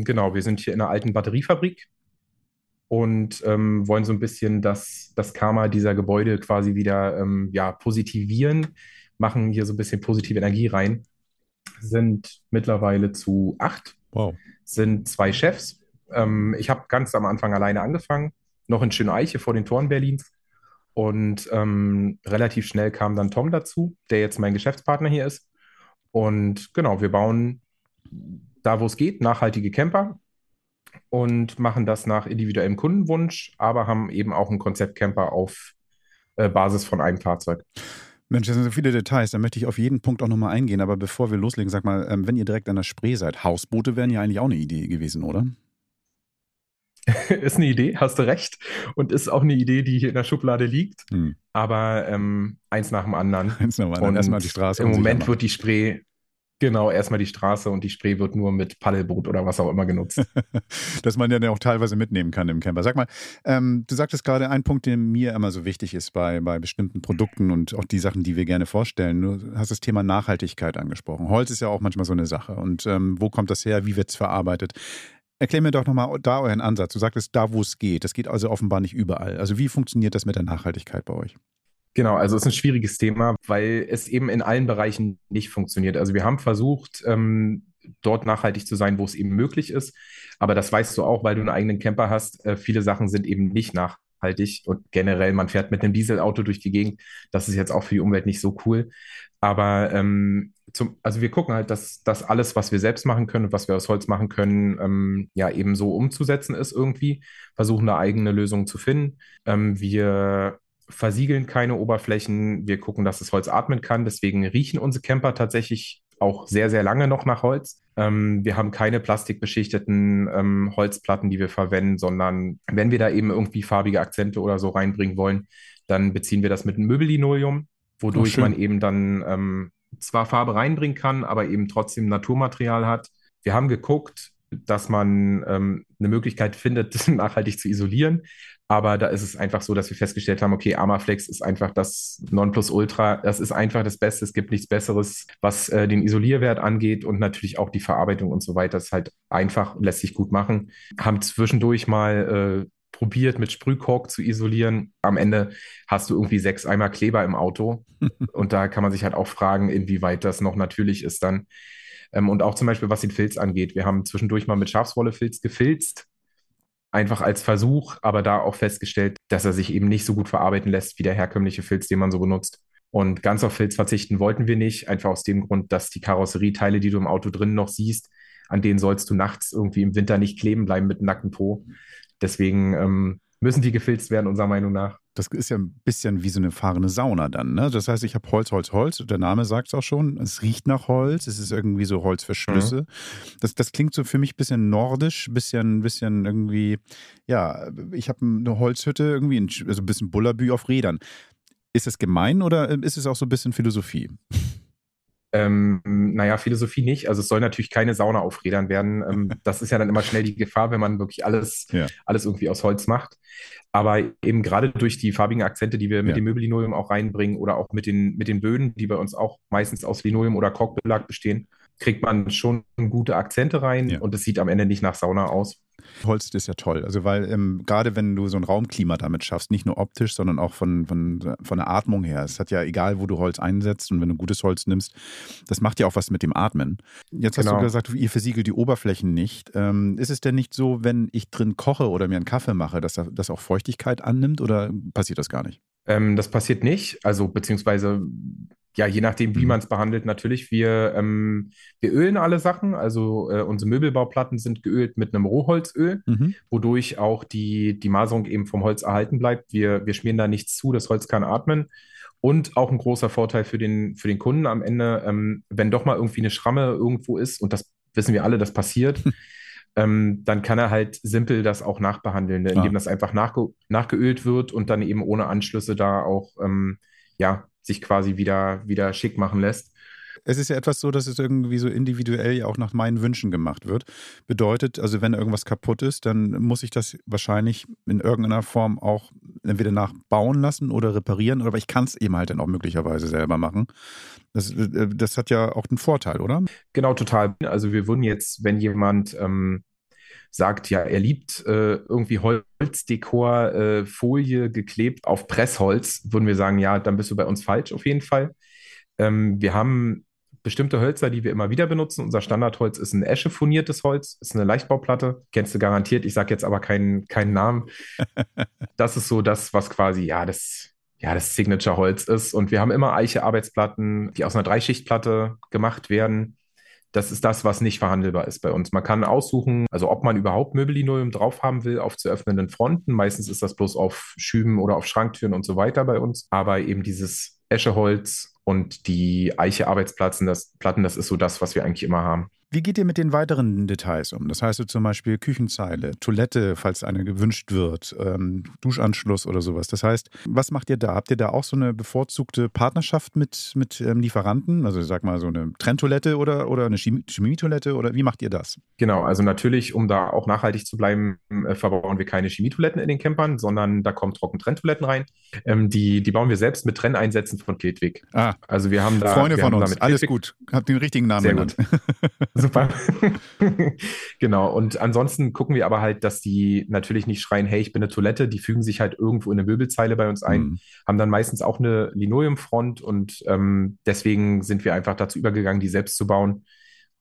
genau, wir sind hier in einer alten Batteriefabrik und ähm, wollen so ein bisschen das, das Karma dieser Gebäude quasi wieder ähm, ja, positivieren. machen hier so ein bisschen positive Energie rein. Sind mittlerweile zu acht. Wow. Sind zwei Chefs. Ähm, ich habe ganz am Anfang alleine angefangen, noch in Schöneiche vor den Toren Berlins. Und ähm, relativ schnell kam dann Tom dazu, der jetzt mein Geschäftspartner hier ist. Und genau, wir bauen da, wo es geht, nachhaltige Camper und machen das nach individuellem Kundenwunsch, aber haben eben auch einen Konzeptcamper auf äh, Basis von einem Fahrzeug. Mensch, das sind so viele Details, da möchte ich auf jeden Punkt auch nochmal eingehen. Aber bevor wir loslegen, sag mal, ähm, wenn ihr direkt an der Spree seid, Hausboote wären ja eigentlich auch eine Idee gewesen, oder? ist eine Idee, hast du recht. Und ist auch eine Idee, die hier in der Schublade liegt. Hm. Aber ähm, eins nach dem anderen. Eins nach dem anderen. Erstmal die Straße. Im Moment wird die Spree Genau, erstmal die Straße und die Spree wird nur mit Paddelboot oder was auch immer genutzt. Dass man ja dann auch teilweise mitnehmen kann im Camper. Sag mal, ähm, du sagtest gerade einen Punkt, der mir immer so wichtig ist bei, bei bestimmten Produkten und auch die Sachen, die wir gerne vorstellen. Du hast das Thema Nachhaltigkeit angesprochen. Holz ist ja auch manchmal so eine Sache. Und ähm, wo kommt das her? Wie wird es verarbeitet? Erklär mir doch nochmal da euren Ansatz. Du sagtest, da wo es geht. Das geht also offenbar nicht überall. Also wie funktioniert das mit der Nachhaltigkeit bei euch? Genau, also es ist ein schwieriges Thema, weil es eben in allen Bereichen nicht funktioniert. Also wir haben versucht, ähm, dort nachhaltig zu sein, wo es eben möglich ist. Aber das weißt du auch, weil du einen eigenen Camper hast. Äh, viele Sachen sind eben nicht nachhaltig und generell, man fährt mit einem Dieselauto durch die Gegend. Das ist jetzt auch für die Umwelt nicht so cool. Aber ähm, zum, also wir gucken halt, dass das alles, was wir selbst machen können und was wir aus Holz machen können, ähm, ja eben so umzusetzen ist irgendwie. Versuchen da eigene Lösungen zu finden. Ähm, wir versiegeln keine Oberflächen. Wir gucken, dass das Holz atmen kann. Deswegen riechen unsere Camper tatsächlich auch sehr, sehr lange noch nach Holz. Ähm, wir haben keine plastikbeschichteten ähm, Holzplatten, die wir verwenden, sondern wenn wir da eben irgendwie farbige Akzente oder so reinbringen wollen, dann beziehen wir das mit einem Möbellinoleum, wodurch oh, man eben dann ähm, zwar Farbe reinbringen kann, aber eben trotzdem Naturmaterial hat. Wir haben geguckt, dass man ähm, eine Möglichkeit findet, nachhaltig zu isolieren. Aber da ist es einfach so, dass wir festgestellt haben, okay, Armaflex ist einfach das Nonplusultra. Das ist einfach das Beste. Es gibt nichts Besseres, was äh, den Isolierwert angeht und natürlich auch die Verarbeitung und so weiter. Das ist halt einfach, lässt sich gut machen. Haben zwischendurch mal äh, probiert, mit Sprühkork zu isolieren. Am Ende hast du irgendwie sechs Eimer Kleber im Auto. und da kann man sich halt auch fragen, inwieweit das noch natürlich ist dann. Ähm, und auch zum Beispiel, was den Filz angeht. Wir haben zwischendurch mal mit Schafswollefilz gefilzt einfach als Versuch, aber da auch festgestellt, dass er sich eben nicht so gut verarbeiten lässt wie der herkömmliche Filz, den man so benutzt. Und ganz auf Filz verzichten wollten wir nicht, einfach aus dem Grund, dass die Karosserieteile, die du im Auto drin noch siehst, an denen sollst du nachts irgendwie im Winter nicht kleben bleiben mit nacktem Po. Deswegen ähm, müssen die gefilzt werden, unserer Meinung nach. Das ist ja ein bisschen wie so eine fahrende Sauna dann. Ne? Das heißt, ich habe Holz, Holz, Holz. Der Name sagt es auch schon. Es riecht nach Holz. Es ist irgendwie so Holzverschlüsse. Mhm. Das, das klingt so für mich ein bisschen nordisch, bisschen, bisschen irgendwie, ja, ich habe eine Holzhütte irgendwie, also ein bisschen Bullabü auf Rädern. Ist das gemein oder ist es auch so ein bisschen Philosophie? Ähm, naja, Philosophie nicht. Also es soll natürlich keine Sauna auf Rädern werden. Ähm, das ist ja dann immer schnell die Gefahr, wenn man wirklich alles, ja. alles irgendwie aus Holz macht. Aber eben gerade durch die farbigen Akzente, die wir mit ja. dem Möbellinoleum auch reinbringen oder auch mit den, mit den Böden, die bei uns auch meistens aus Linoleum oder Korkbelag bestehen, kriegt man schon gute Akzente rein ja. und es sieht am Ende nicht nach Sauna aus. Holz ist ja toll. Also weil ähm, gerade wenn du so ein Raumklima damit schaffst, nicht nur optisch, sondern auch von, von, von der Atmung her. Es hat ja egal, wo du Holz einsetzt und wenn du gutes Holz nimmst, das macht ja auch was mit dem Atmen. Jetzt genau. hast du genau. gesagt, ihr versiegelt die Oberflächen nicht. Ähm, ist es denn nicht so, wenn ich drin koche oder mir einen Kaffee mache, dass das auch Feuchtigkeit annimmt oder passiert das gar nicht? Ähm, das passiert nicht. Also beziehungsweise ja, je nachdem, wie mhm. man es behandelt, natürlich. Wir, ähm, wir ölen alle Sachen. Also äh, unsere Möbelbauplatten sind geölt mit einem Rohholzöl, mhm. wodurch auch die, die Maserung eben vom Holz erhalten bleibt. Wir, wir schmieren da nichts zu, das Holz kann atmen. Und auch ein großer Vorteil für den, für den Kunden am Ende, ähm, wenn doch mal irgendwie eine Schramme irgendwo ist, und das wissen wir alle, das passiert, ähm, dann kann er halt simpel das auch nachbehandeln, ne, indem ah. das einfach nachge nachgeölt wird und dann eben ohne Anschlüsse da auch ähm, ja, sich quasi wieder, wieder schick machen lässt. Es ist ja etwas so, dass es irgendwie so individuell ja auch nach meinen Wünschen gemacht wird. Bedeutet, also wenn irgendwas kaputt ist, dann muss ich das wahrscheinlich in irgendeiner Form auch entweder nachbauen lassen oder reparieren, aber ich kann es eben halt dann auch möglicherweise selber machen. Das, äh, das hat ja auch einen Vorteil, oder? Genau, total. Also wir würden jetzt, wenn jemand ähm, sagt, ja, er liebt äh, irgendwie Holzdekor, äh, Folie geklebt auf Pressholz, würden wir sagen, ja, dann bist du bei uns falsch auf jeden Fall. Ähm, wir haben bestimmte Hölzer, die wir immer wieder benutzen. Unser Standardholz ist ein eschefoniertes Holz, ist eine Leichtbauplatte. Kennst du garantiert. Ich sage jetzt aber keinen, keinen Namen. das ist so das, was quasi, ja, das, ja, das Signature-Holz ist. Und wir haben immer Eiche-Arbeitsplatten, die aus einer Dreischichtplatte gemacht werden. Das ist das, was nicht verhandelbar ist bei uns. Man kann aussuchen, also ob man überhaupt Möbellinoleum drauf haben will auf zu öffnenden Fronten. Meistens ist das bloß auf Schüben oder auf Schranktüren und so weiter bei uns. Aber eben dieses Escheholz und die Eiche-Arbeitsplatten, das, Platten, das ist so das, was wir eigentlich immer haben. Wie geht ihr mit den weiteren Details um? Das heißt so zum Beispiel Küchenzeile, Toilette, falls eine gewünscht wird, ähm, Duschanschluss oder sowas. Das heißt, was macht ihr da? Habt ihr da auch so eine bevorzugte Partnerschaft mit, mit ähm, Lieferanten? Also sag mal so eine Trenntoilette oder, oder eine Chemietoilette oder wie macht ihr das? Genau, also natürlich, um da auch nachhaltig zu bleiben, äh, verbauen wir keine Chemietoiletten in den Campern, sondern da kommen Trockentrenntoiletten rein. Ähm, die, die bauen wir selbst mit Trenneinsätzen von Kiltwig. Ah, also wir haben da Freunde von uns, alles gut. Habt den richtigen Namen Sehr genannt. Gut. Super. genau. Und ansonsten gucken wir aber halt, dass die natürlich nicht schreien, hey, ich bin eine Toilette. Die fügen sich halt irgendwo in eine Möbelzeile bei uns ein, mhm. haben dann meistens auch eine Linoleumfront und ähm, deswegen sind wir einfach dazu übergegangen, die selbst zu bauen,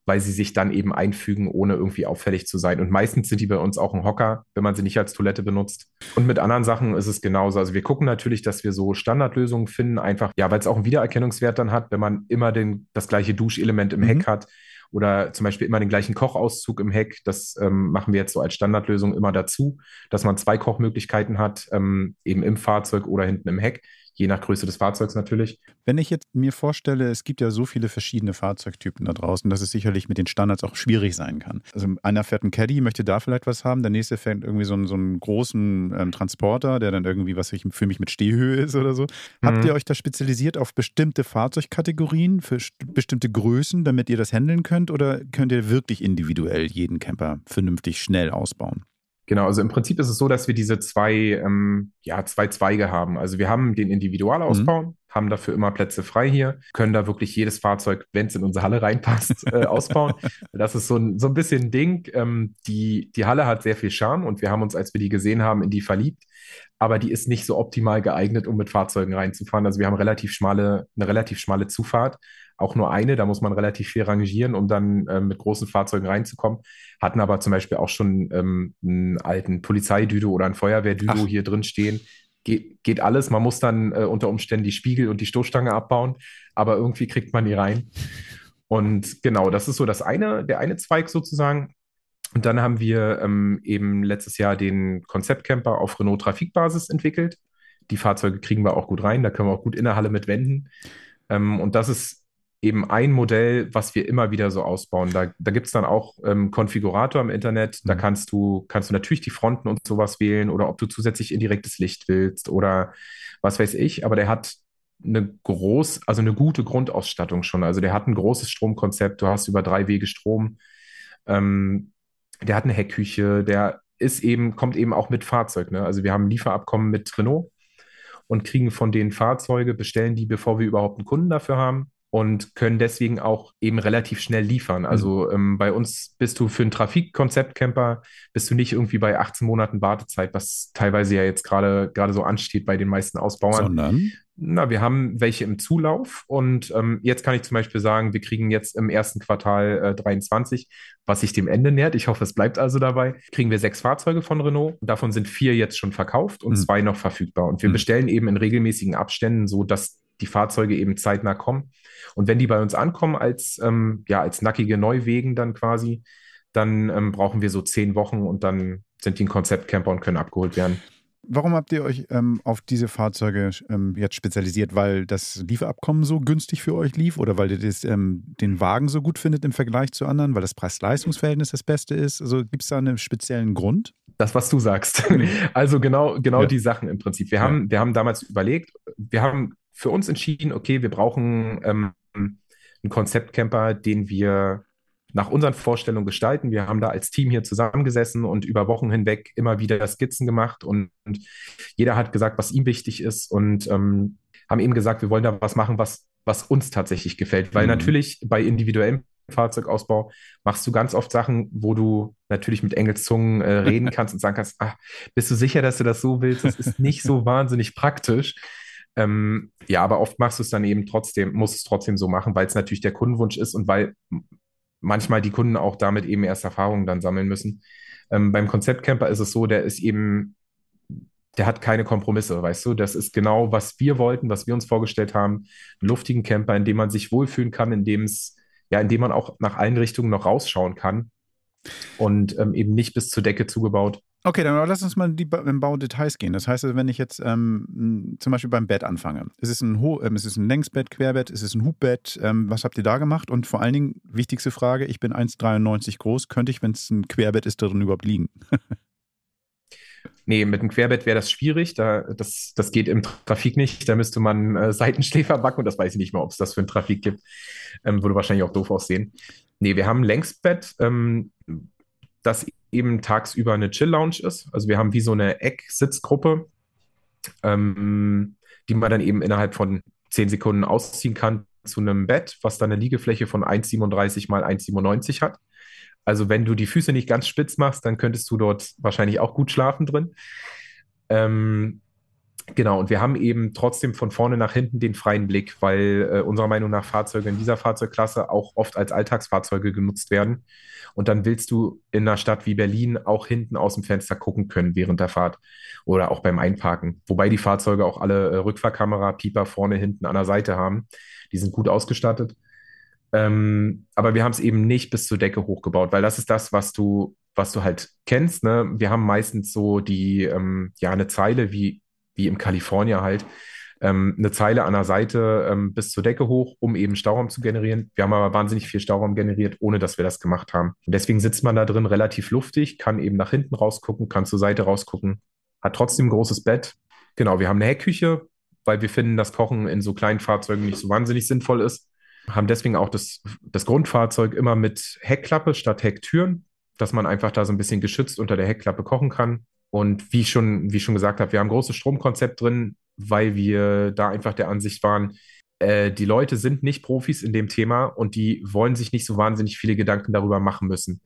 weil sie sich dann eben einfügen, ohne irgendwie auffällig zu sein. Und meistens sind die bei uns auch ein Hocker, wenn man sie nicht als Toilette benutzt. Und mit anderen Sachen ist es genauso. Also wir gucken natürlich, dass wir so Standardlösungen finden, einfach, ja, weil es auch einen Wiedererkennungswert dann hat, wenn man immer den, das gleiche Duschelement im mhm. Heck hat oder zum Beispiel immer den gleichen Kochauszug im Heck. Das ähm, machen wir jetzt so als Standardlösung immer dazu, dass man zwei Kochmöglichkeiten hat, ähm, eben im Fahrzeug oder hinten im Heck je nach Größe des Fahrzeugs natürlich. Wenn ich jetzt mir vorstelle, es gibt ja so viele verschiedene Fahrzeugtypen da draußen, dass es sicherlich mit den Standards auch schwierig sein kann. Also einer fährt einen Caddy, möchte da vielleicht was haben, der nächste fährt irgendwie so einen, so einen großen ähm, Transporter, der dann irgendwie, was ich für mich mit Stehhöhe ist oder so. Mhm. Habt ihr euch da spezialisiert auf bestimmte Fahrzeugkategorien, für bestimmte Größen, damit ihr das handeln könnt oder könnt ihr wirklich individuell jeden Camper vernünftig schnell ausbauen? Genau, also im Prinzip ist es so, dass wir diese zwei, ähm, ja, zwei Zweige haben. Also wir haben den Individualausbau, mhm. haben dafür immer Plätze frei hier, können da wirklich jedes Fahrzeug, wenn es in unsere Halle reinpasst, äh, ausbauen. Das ist so ein, so ein bisschen ein Ding. Ähm, die, die Halle hat sehr viel Charme und wir haben uns, als wir die gesehen haben, in die verliebt. Aber die ist nicht so optimal geeignet, um mit Fahrzeugen reinzufahren. Also wir haben relativ schmale, eine relativ schmale Zufahrt auch nur eine. Da muss man relativ viel rangieren, um dann äh, mit großen Fahrzeugen reinzukommen. Hatten aber zum Beispiel auch schon ähm, einen alten Polizeidüdo oder ein Feuerwehrdüdo hier drin stehen. Ge geht alles. Man muss dann äh, unter Umständen die Spiegel und die Stoßstange abbauen, aber irgendwie kriegt man die rein. Und genau, das ist so das eine, der eine Zweig sozusagen. Und dann haben wir ähm, eben letztes Jahr den Konzeptcamper auf Renault Trafikbasis entwickelt. Die Fahrzeuge kriegen wir auch gut rein, da können wir auch gut in der Halle mit wenden. Ähm, und das ist eben ein Modell, was wir immer wieder so ausbauen. Da, da gibt es dann auch ähm, Konfigurator im Internet. Da mhm. kannst du, kannst du natürlich die Fronten und sowas wählen oder ob du zusätzlich indirektes Licht willst oder was weiß ich. Aber der hat eine groß, also eine gute Grundausstattung schon. Also der hat ein großes Stromkonzept. Du hast über drei Wege Strom. Ähm, der hat eine Heckküche. Der ist eben, kommt eben auch mit Fahrzeug. Ne? Also wir haben ein Lieferabkommen mit Renault und kriegen von denen Fahrzeuge, bestellen die, bevor wir überhaupt einen Kunden dafür haben und können deswegen auch eben relativ schnell liefern. Mhm. Also ähm, bei uns bist du für einen Trafikkonzeptcamper bist du nicht irgendwie bei 18 Monaten Wartezeit, was teilweise ja jetzt gerade gerade so ansteht bei den meisten Ausbauern. Sondern? Na, wir haben welche im Zulauf und ähm, jetzt kann ich zum Beispiel sagen, wir kriegen jetzt im ersten Quartal äh, 23, was sich dem Ende nähert. Ich hoffe, es bleibt also dabei. Kriegen wir sechs Fahrzeuge von Renault. Davon sind vier jetzt schon verkauft und mhm. zwei noch verfügbar. Und wir mhm. bestellen eben in regelmäßigen Abständen, so dass die Fahrzeuge eben zeitnah kommen. Und wenn die bei uns ankommen als, ähm, ja, als nackige Neuwegen dann quasi, dann ähm, brauchen wir so zehn Wochen und dann sind die ein Konzeptcamper und können abgeholt werden. Warum habt ihr euch ähm, auf diese Fahrzeuge ähm, jetzt spezialisiert? Weil das Lieferabkommen so günstig für euch lief oder weil ihr das, ähm, den Wagen so gut findet im Vergleich zu anderen, weil das Preis-Leistungs-Verhältnis das Beste ist? Also gibt es da einen speziellen Grund? Das, was du sagst. Also genau, genau ja. die Sachen im Prinzip. Wir, ja. haben, wir haben damals überlegt, wir haben für uns entschieden, okay, wir brauchen ähm, einen Konzeptcamper, den wir nach unseren Vorstellungen gestalten. Wir haben da als Team hier zusammengesessen und über Wochen hinweg immer wieder Skizzen gemacht und, und jeder hat gesagt, was ihm wichtig ist und ähm, haben eben gesagt, wir wollen da was machen, was, was uns tatsächlich gefällt. Weil mhm. natürlich bei individuellem Fahrzeugausbau machst du ganz oft Sachen, wo du natürlich mit Engelszungen äh, reden kannst und sagen kannst, ach, bist du sicher, dass du das so willst? Das ist nicht so wahnsinnig praktisch. Ähm, ja, aber oft machst du es dann eben trotzdem, musst es trotzdem so machen, weil es natürlich der Kundenwunsch ist und weil manchmal die Kunden auch damit eben erst Erfahrungen dann sammeln müssen. Ähm, beim Konzeptcamper ist es so, der ist eben, der hat keine Kompromisse, weißt du? Das ist genau, was wir wollten, was wir uns vorgestellt haben. Einen luftigen Camper, in dem man sich wohlfühlen kann, in dem es, ja, in dem man auch nach allen Richtungen noch rausschauen kann und ähm, eben nicht bis zur Decke zugebaut. Okay, dann lass uns mal die, im Bau Details gehen. Das heißt, also, wenn ich jetzt ähm, zum Beispiel beim Bett anfange, ist es ein, Ho ähm, ist es ein Längsbett, Querbett, ist es ein Hubbett? Ähm, was habt ihr da gemacht? Und vor allen Dingen, wichtigste Frage, ich bin 1,93 groß, könnte ich, wenn es ein Querbett ist, darin überhaupt liegen? Nee, mit einem Querbett wäre das schwierig. Da, das, das geht im Trafik nicht. Da müsste man äh, Seitenschläfer backen und das weiß ich nicht mehr, ob es das für einen Trafik gibt. Ähm, würde wahrscheinlich auch doof aussehen. Nee, wir haben ein Längsbett, ähm, das eben tagsüber eine Chill-Lounge ist. Also wir haben wie so eine Eck-Sitzgruppe, ähm, die man dann eben innerhalb von zehn Sekunden ausziehen kann zu einem Bett, was dann eine Liegefläche von 1,37 mal 1,97 hat. Also wenn du die Füße nicht ganz spitz machst, dann könntest du dort wahrscheinlich auch gut schlafen drin. Ähm, Genau, und wir haben eben trotzdem von vorne nach hinten den freien Blick, weil äh, unserer Meinung nach Fahrzeuge in dieser Fahrzeugklasse auch oft als Alltagsfahrzeuge genutzt werden. Und dann willst du in einer Stadt wie Berlin auch hinten aus dem Fenster gucken können während der Fahrt oder auch beim Einparken. Wobei die Fahrzeuge auch alle äh, Rückfahrkamera, Pieper vorne, hinten an der Seite haben. Die sind gut ausgestattet. Ähm, aber wir haben es eben nicht bis zur Decke hochgebaut, weil das ist das, was du, was du halt kennst. Ne? Wir haben meistens so die, ähm, ja, eine Zeile wie wie im Kalifornien halt, ähm, eine Zeile an der Seite ähm, bis zur Decke hoch, um eben Stauraum zu generieren. Wir haben aber wahnsinnig viel Stauraum generiert, ohne dass wir das gemacht haben. Und deswegen sitzt man da drin relativ luftig, kann eben nach hinten rausgucken, kann zur Seite rausgucken, hat trotzdem ein großes Bett. Genau, wir haben eine Heckküche, weil wir finden, dass Kochen in so kleinen Fahrzeugen nicht so wahnsinnig sinnvoll ist. Haben deswegen auch das, das Grundfahrzeug immer mit Heckklappe statt Hecktüren, dass man einfach da so ein bisschen geschützt unter der Heckklappe kochen kann. Und wie ich schon, wie ich schon gesagt habe, wir haben ein großes Stromkonzept drin, weil wir da einfach der Ansicht waren, äh, die Leute sind nicht Profis in dem Thema und die wollen sich nicht so wahnsinnig viele Gedanken darüber machen müssen.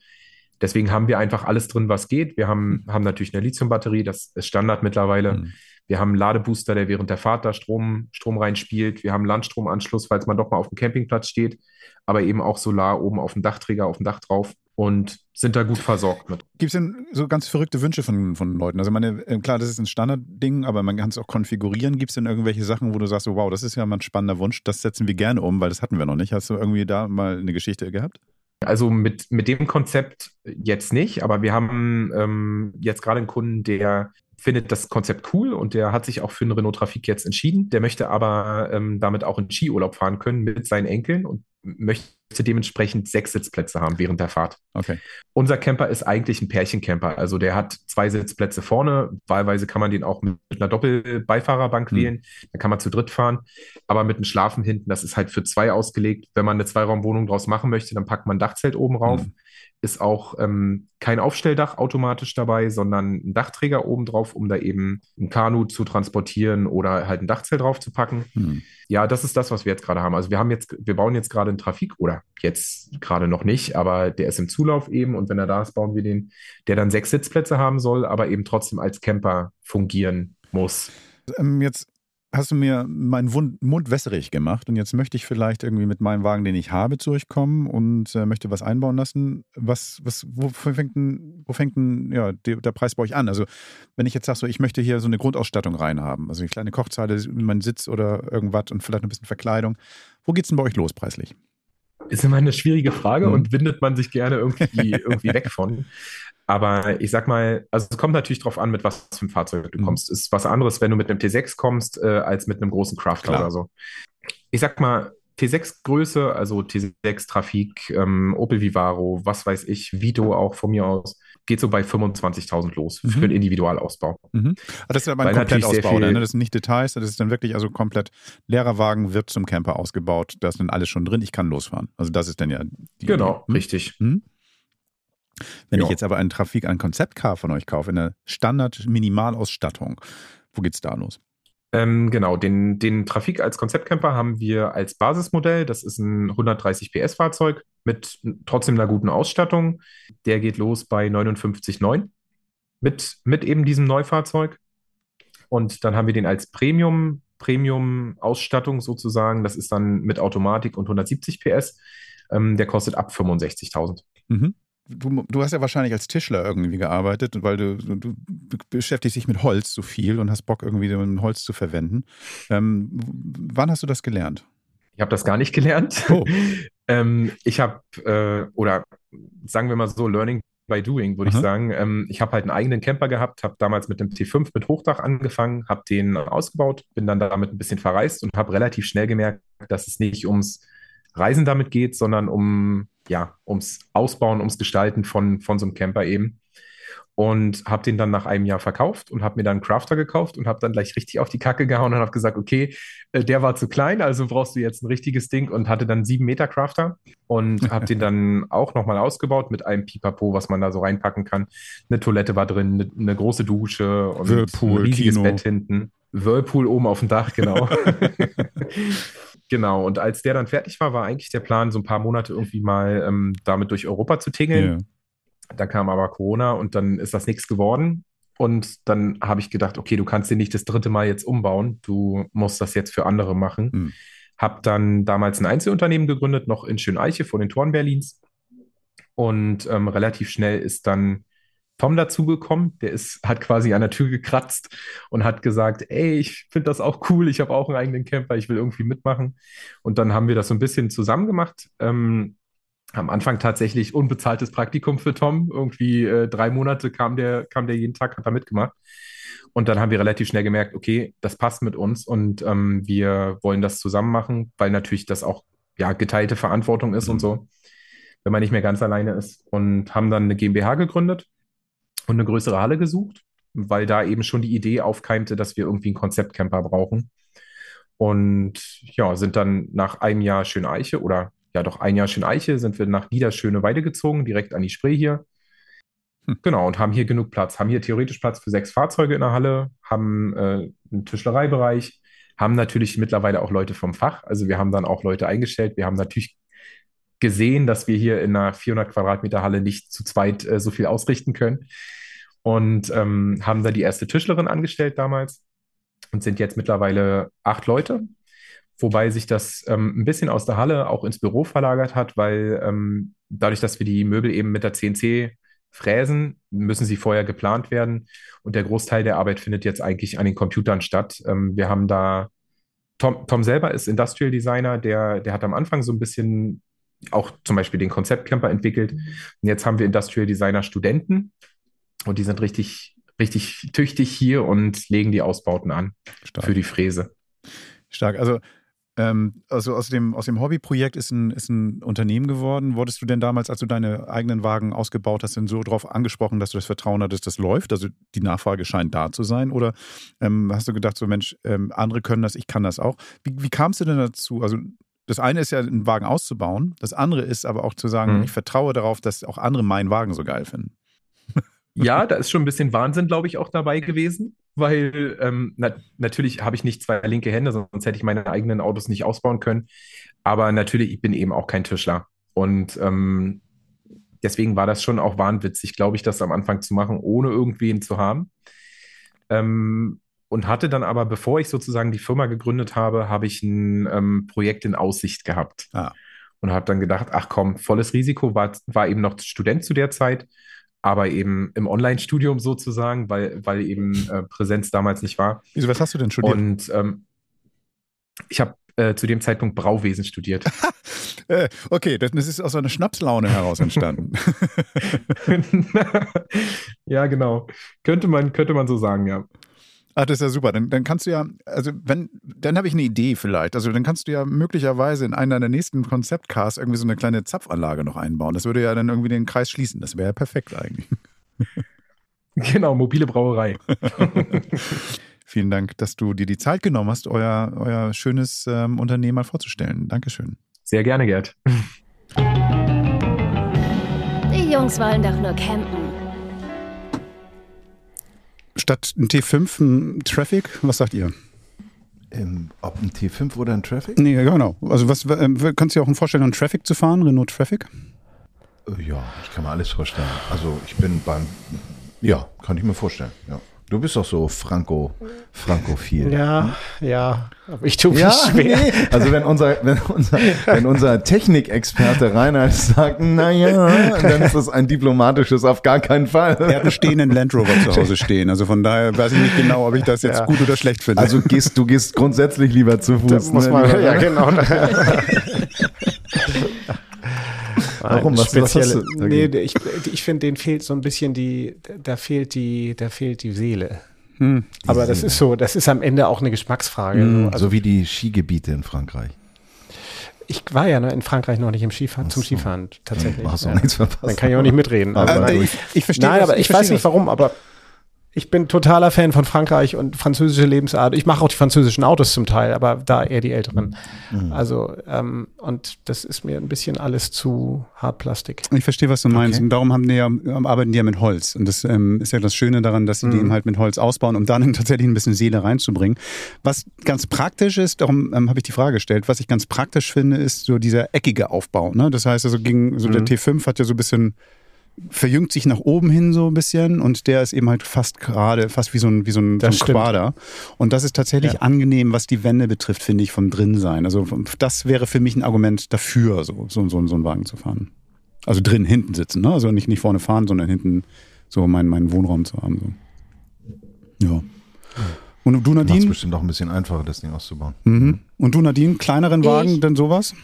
Deswegen haben wir einfach alles drin, was geht. Wir haben, mhm. haben natürlich eine Lithiumbatterie, das ist Standard mittlerweile. Mhm. Wir haben einen Ladebooster, der während der Fahrt da Strom, Strom reinspielt. Wir haben einen Landstromanschluss, falls man doch mal auf dem Campingplatz steht, aber eben auch Solar oben auf dem Dachträger, auf dem Dach drauf und sind da gut versorgt mit. Gibt es denn so ganz verrückte Wünsche von, von Leuten? Also meine, äh, klar, das ist ein Standardding, aber man kann es auch konfigurieren. Gibt es denn irgendwelche Sachen, wo du sagst, so, wow, das ist ja mal ein spannender Wunsch, das setzen wir gerne um, weil das hatten wir noch nicht. Hast du irgendwie da mal eine Geschichte gehabt? Also mit, mit dem Konzept jetzt nicht, aber wir haben ähm, jetzt gerade einen Kunden, der findet das Konzept cool und der hat sich auch für einen Renault Trafik jetzt entschieden. Der möchte aber ähm, damit auch in Skiurlaub fahren können mit seinen Enkeln und möchte dementsprechend sechs Sitzplätze haben während der Fahrt. Okay. Unser Camper ist eigentlich ein Pärchencamper. Also der hat zwei Sitzplätze vorne. Wahlweise kann man den auch mit einer Doppelbeifahrerbank mhm. wählen. Da kann man zu dritt fahren. Aber mit einem Schlafen hinten, das ist halt für zwei ausgelegt. Wenn man eine Zweiraumwohnung draus machen möchte, dann packt man ein Dachzelt oben rauf. Mhm ist auch ähm, kein Aufstelldach automatisch dabei, sondern ein Dachträger oben drauf, um da eben ein Kanu zu transportieren oder halt ein Dachzelt drauf zu packen. Hm. Ja, das ist das, was wir jetzt gerade haben. Also wir haben jetzt, wir bauen jetzt gerade einen Trafik oder jetzt gerade noch nicht, aber der ist im Zulauf eben und wenn er da ist, bauen wir den, der dann sechs Sitzplätze haben soll, aber eben trotzdem als Camper fungieren muss. Ähm, jetzt hast du mir meinen Wund Mund wässrig gemacht und jetzt möchte ich vielleicht irgendwie mit meinem Wagen, den ich habe, zu euch kommen und äh, möchte was einbauen lassen. Was, was, wo fängt denn, wo fängt denn ja, der, der Preis bei euch an? Also, wenn ich jetzt sage, so, ich möchte hier so eine Grundausstattung reinhaben, also eine kleine Kochzeile, mein Sitz oder irgendwas und vielleicht ein bisschen Verkleidung, wo geht es denn bei euch los preislich? Ist immer eine schwierige Frage mhm. und windet man sich gerne irgendwie, irgendwie weg von. Aber ich sag mal, also es kommt natürlich darauf an, mit was für einem Fahrzeug du mhm. kommst. Ist was anderes, wenn du mit einem T6 kommst, äh, als mit einem großen Crafter Klar. oder so. Ich sag mal, T6-Größe, also T6 Trafik, ähm, Opel Vivaro, was weiß ich, Vito auch von mir aus, geht so bei 25.000 los mhm. für den Individualausbau. Mhm. Das ist aber ein Komplettausbau, ne? das sind nicht Details, das ist dann wirklich also komplett leerer Wagen wird zum Camper ausgebaut, da ist dann alles schon drin, ich kann losfahren. Also das ist dann ja die Genau, Idee. richtig. Mhm. Wenn ja. ich jetzt aber einen Trafik, ein Konzeptcar von euch kaufe, in der Standard-Minimalausstattung, wo geht es da los? Ähm, genau, den, den Trafik als Konzeptcamper haben wir als Basismodell. Das ist ein 130 PS Fahrzeug mit trotzdem einer guten Ausstattung. Der geht los bei 59,9 mit, mit eben diesem Neufahrzeug. Und dann haben wir den als Premium Premium-Ausstattung sozusagen. Das ist dann mit Automatik und 170 PS. Ähm, der kostet ab 65.000. Mhm. Du, du, hast ja wahrscheinlich als Tischler irgendwie gearbeitet, weil du, du, beschäftigst dich mit Holz so viel und hast Bock irgendwie Holz zu verwenden. Ähm, wann hast du das gelernt? Ich habe das gar nicht gelernt. Oh. ähm, ich habe, äh, oder sagen wir mal so, Learning by Doing, würde ich sagen. Ähm, ich habe halt einen eigenen Camper gehabt, habe damals mit dem T5 mit Hochdach angefangen, habe den ausgebaut, bin dann damit ein bisschen verreist und habe relativ schnell gemerkt, dass es nicht ums Reisen damit geht, sondern um, ja, ums Ausbauen, ums Gestalten von, von so einem Camper eben und habe den dann nach einem Jahr verkauft und habe mir dann einen Crafter gekauft und habe dann gleich richtig auf die Kacke gehauen und habe gesagt, okay, äh, der war zu klein, also brauchst du jetzt ein richtiges Ding und hatte dann sieben Meter Crafter und habe den dann auch nochmal ausgebaut mit einem Pipapo, was man da so reinpacken kann. Eine Toilette war drin, eine, eine große Dusche und Whirlpool, ein riesiges Kino. Bett hinten. Whirlpool oben auf dem Dach, genau. genau, und als der dann fertig war, war eigentlich der Plan, so ein paar Monate irgendwie mal ähm, damit durch Europa zu tingeln. Yeah. Da kam aber Corona und dann ist das nichts geworden. Und dann habe ich gedacht, okay, du kannst den nicht das dritte Mal jetzt umbauen. Du musst das jetzt für andere machen. Hm. Hab dann damals ein Einzelunternehmen gegründet, noch in Schöneiche vor den Toren Berlins. Und ähm, relativ schnell ist dann Tom dazugekommen. Der ist, hat quasi an der Tür gekratzt und hat gesagt, ey, ich finde das auch cool, ich habe auch einen eigenen Camper, ich will irgendwie mitmachen. Und dann haben wir das so ein bisschen zusammen gemacht. Ähm, am Anfang tatsächlich unbezahltes Praktikum für Tom. Irgendwie äh, drei Monate kam der, kam der jeden Tag, hat da mitgemacht. Und dann haben wir relativ schnell gemerkt, okay, das passt mit uns und ähm, wir wollen das zusammen machen, weil natürlich das auch ja, geteilte Verantwortung ist mhm. und so, wenn man nicht mehr ganz alleine ist. Und haben dann eine GmbH gegründet und eine größere Halle gesucht, weil da eben schon die Idee aufkeimte, dass wir irgendwie einen Konzeptcamper brauchen. Und ja, sind dann nach einem Jahr Schöneiche oder ja doch ein Jahr Eiche sind wir nach Niederschöne Weide gezogen, direkt an die Spree hier. Hm. Genau, und haben hier genug Platz, haben hier theoretisch Platz für sechs Fahrzeuge in der Halle, haben äh, einen Tischlereibereich, haben natürlich mittlerweile auch Leute vom Fach. Also wir haben dann auch Leute eingestellt. Wir haben natürlich gesehen, dass wir hier in einer 400 Quadratmeter Halle nicht zu zweit äh, so viel ausrichten können. Und ähm, haben da die erste Tischlerin angestellt damals und sind jetzt mittlerweile acht Leute wobei sich das ähm, ein bisschen aus der Halle auch ins Büro verlagert hat, weil ähm, dadurch, dass wir die Möbel eben mit der CNC fräsen, müssen sie vorher geplant werden und der Großteil der Arbeit findet jetzt eigentlich an den Computern statt. Ähm, wir haben da, Tom, Tom selber ist Industrial Designer, der, der hat am Anfang so ein bisschen auch zum Beispiel den Konzeptcamper entwickelt. Und jetzt haben wir Industrial Designer Studenten und die sind richtig, richtig tüchtig hier und legen die Ausbauten an Stark. für die Fräse. Stark. Also ähm, also aus dem, aus dem Hobbyprojekt ist ein, ist ein Unternehmen geworden. Wurdest du denn damals, als du deine eigenen Wagen ausgebaut hast, denn so darauf angesprochen, dass du das Vertrauen hattest, das läuft? Also die Nachfrage scheint da zu sein? Oder ähm, hast du gedacht, so Mensch, ähm, andere können das, ich kann das auch? Wie, wie kamst du denn dazu? Also das eine ist ja, einen Wagen auszubauen. Das andere ist aber auch zu sagen, mhm. ich vertraue darauf, dass auch andere meinen Wagen so geil finden. Ja, da ist schon ein bisschen Wahnsinn, glaube ich, auch dabei gewesen weil ähm, na, natürlich habe ich nicht zwei linke Hände, sonst hätte ich meine eigenen Autos nicht ausbauen können. Aber natürlich, ich bin eben auch kein Tischler. Und ähm, deswegen war das schon auch wahnwitzig, glaube ich, das am Anfang zu machen, ohne irgendwen zu haben. Ähm, und hatte dann aber, bevor ich sozusagen die Firma gegründet habe, habe ich ein ähm, Projekt in Aussicht gehabt. Ah. Und habe dann gedacht, ach komm, volles Risiko, war, war eben noch Student zu der Zeit aber eben im Online-Studium sozusagen, weil, weil eben äh, Präsenz damals nicht war. Wieso, was hast du denn studiert? Und ähm, ich habe äh, zu dem Zeitpunkt Brauwesen studiert. äh, okay, das ist aus einer Schnapslaune heraus entstanden. ja, genau. Könnte man, könnte man so sagen, ja. Ach, das ist ja super. Dann, dann kannst du ja, also wenn, dann habe ich eine Idee vielleicht. Also dann kannst du ja möglicherweise in einer der nächsten Konzeptcasts irgendwie so eine kleine Zapfanlage noch einbauen. Das würde ja dann irgendwie den Kreis schließen. Das wäre ja perfekt eigentlich. Genau, mobile Brauerei. Vielen Dank, dass du dir die Zeit genommen hast, euer, euer schönes ähm, Unternehmen mal vorzustellen. Dankeschön. Sehr gerne, Gerd. Die Jungs wollen doch nur campen statt ein T5 ein Traffic? Was sagt ihr? Ähm, ob ein T5 oder ein Traffic? Nee, genau. Also was äh, kannst du dir auch vorstellen, einen Traffic zu fahren, Renault Traffic? Äh, ja, ich kann mir alles vorstellen. Also ich bin beim, ja, kann ich mir vorstellen, ja. Du bist doch so Franco, Frankophil. Ja, ja. Aber ich tue mich Ja, schwer. nee. Also wenn unser, wenn unser, wenn unser Technikexperte Reinhard sagt, na ja, dann ist das ein diplomatisches auf gar keinen Er Fall. hat einen stehenden Land Rover zu Hause stehen. Also von daher weiß ich nicht genau, ob ich das jetzt Ja. gut oder schlecht finde. Also gehst, du gehst grundsätzlich lieber zu Fuß. Das muss ne, man, lieber ja, genau. Warum? Was- was hast du nee, ich, ich finde, denen fehlt so ein bisschen die, da fehlt die, da fehlt die Seele. Hm. Aber das ist so, das ist am Ende auch eine Geschmacksfrage. so. Also So wie die Skigebiete in Frankreich. ich war ja ne, in Frankreich noch nicht im Skifahren, zum. Skifahren tatsächlich. Du hast auch ja. nichts verpasst. Dann kann ich auch nicht mitreden. Aber Äh, ich, ich verstehe nein, aber ich, weiß verstehe nicht warum, aber ich bin totaler Fan von Frankreich und französische Lebensart. Ich mache auch die französischen Autos zum Teil, aber da eher die älteren. Mhm. Also, ähm, und das ist mir ein bisschen alles zu Hartplastik. Ich verstehe, was du meinst. Okay. Und darum haben die ja, arbeiten die ja mit Holz. Und das ähm, ist ja das Schöne daran, dass sie die eben halt mit Holz ausbauen, um dann tatsächlich ein bisschen Seele reinzubringen. Was ganz praktisch ist, darum ähm, habe ich die Frage gestellt, was ich ganz praktisch finde, ist so dieser eckige Aufbau. Ne? Das heißt also, gegen, so der T5 hat ja so ein bisschen verjüngt sich nach oben hin so ein bisschen und der ist eben halt fast gerade, fast wie so ein, wie so ein, so Das ein. Quader. Und das ist tatsächlich Ja. angenehm, was die Wände betrifft, finde ich, vom Drinsein. Also das wäre für mich ein Argument dafür, so, so, so, so einen Wagen zu fahren. Also drin, hinten sitzen, ne? Also nicht, nicht vorne fahren, sondern hinten so meinen, meinen Wohnraum zu haben. So. Ja. Und du, Macht es Nadine? bestimmt auch ein bisschen einfacher, das Ding auszubauen. Mhm. Und du, Nadine, kleineren Wagen, Ich- denn sowas?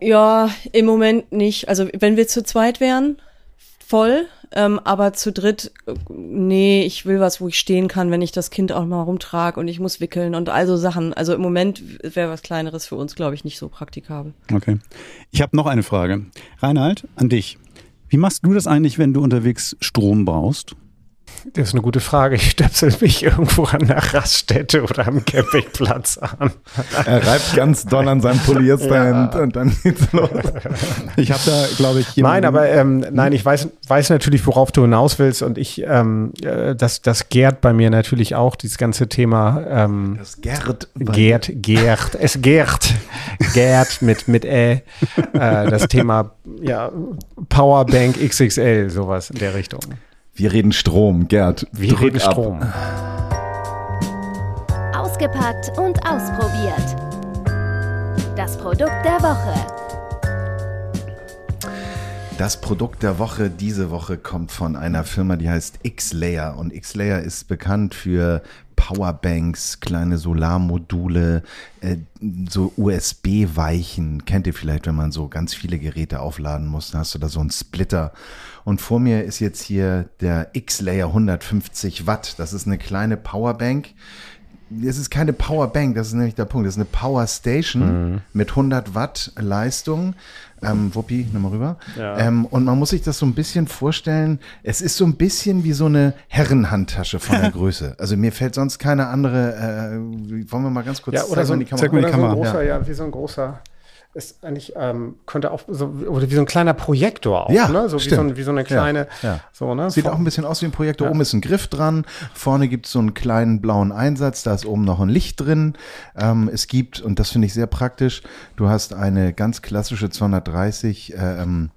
Ja, im Moment nicht. Also wenn wir zu zweit wären, voll. Ähm, aber zu dritt, nee, ich will was, wo ich stehen kann, wenn ich das Kind auch mal rumtrage und ich muss wickeln und also Sachen. Also im Moment wäre was Kleineres für uns, glaube ich, nicht so praktikabel. Okay. Ich habe noch eine Frage. Reinhard, an dich. Wie machst du das eigentlich, wenn du unterwegs Strom brauchst? Das ist eine gute Frage. Ich stöpsel mich irgendwo an der Raststätte oder am Campingplatz an. Er reibt ganz doll an seinem Polyesterhemd Ja. und dann geht's los. Ich habe da, glaube ich, Nein, jemanden- aber ähm, nein, ich weiß, weiß natürlich, worauf du hinaus willst und ich, ähm, äh, das, das gärt bei mir natürlich auch, dieses ganze Thema ähm, Das Gerd. gärt, gärt, es gärt, gärt mit, mit Ä, äh, das Thema ja, Powerbank XXL, sowas in der Richtung. Wir reden Strom, Gerd. Wir drück reden ab. Strom. Ausgepackt und ausprobiert. Das Produkt der Woche. Das Produkt der Woche diese Woche kommt von einer Firma, die heißt X-Layer. Und X-Layer ist bekannt für Powerbanks, kleine Solarmodule, äh, so USB-Weichen. Kennt ihr vielleicht, wenn man so ganz viele Geräte aufladen muss, dann hast du da so einen Splitter. Und vor mir ist jetzt hier der X-Layer 150 Watt. Das ist eine kleine Powerbank. Es ist keine Powerbank, das ist nämlich der Punkt. Das ist eine Power Station mit 100 Watt Leistung. Ähm, Wuppi, nimm mal rüber. Ja. Ähm, und man muss sich das so ein bisschen vorstellen. Es ist so ein bisschen wie so eine Herrenhandtasche von der Größe. Also mir fällt sonst keine andere. Äh, wollen wir mal ganz kurz Ja, oder zeigen, so, mal ein, die Kamera? die oder so ein großer, ja. wie so ein großer, ist eigentlich, ähm, könnte auch so, oder wie so ein kleiner Projektor auch, Ja, ne? So wie so, ein, wie so eine kleine, ja. so, ne? Sieht auch ein bisschen aus wie ein Projektor. Ja. Oben ist ein Griff dran. Vorne gibt es so einen kleinen blauen Einsatz. Da ist oben noch ein Licht drin. Ähm, es gibt, und das finde ich sehr praktisch, du hast eine ganz klassische 230, äh, ähm,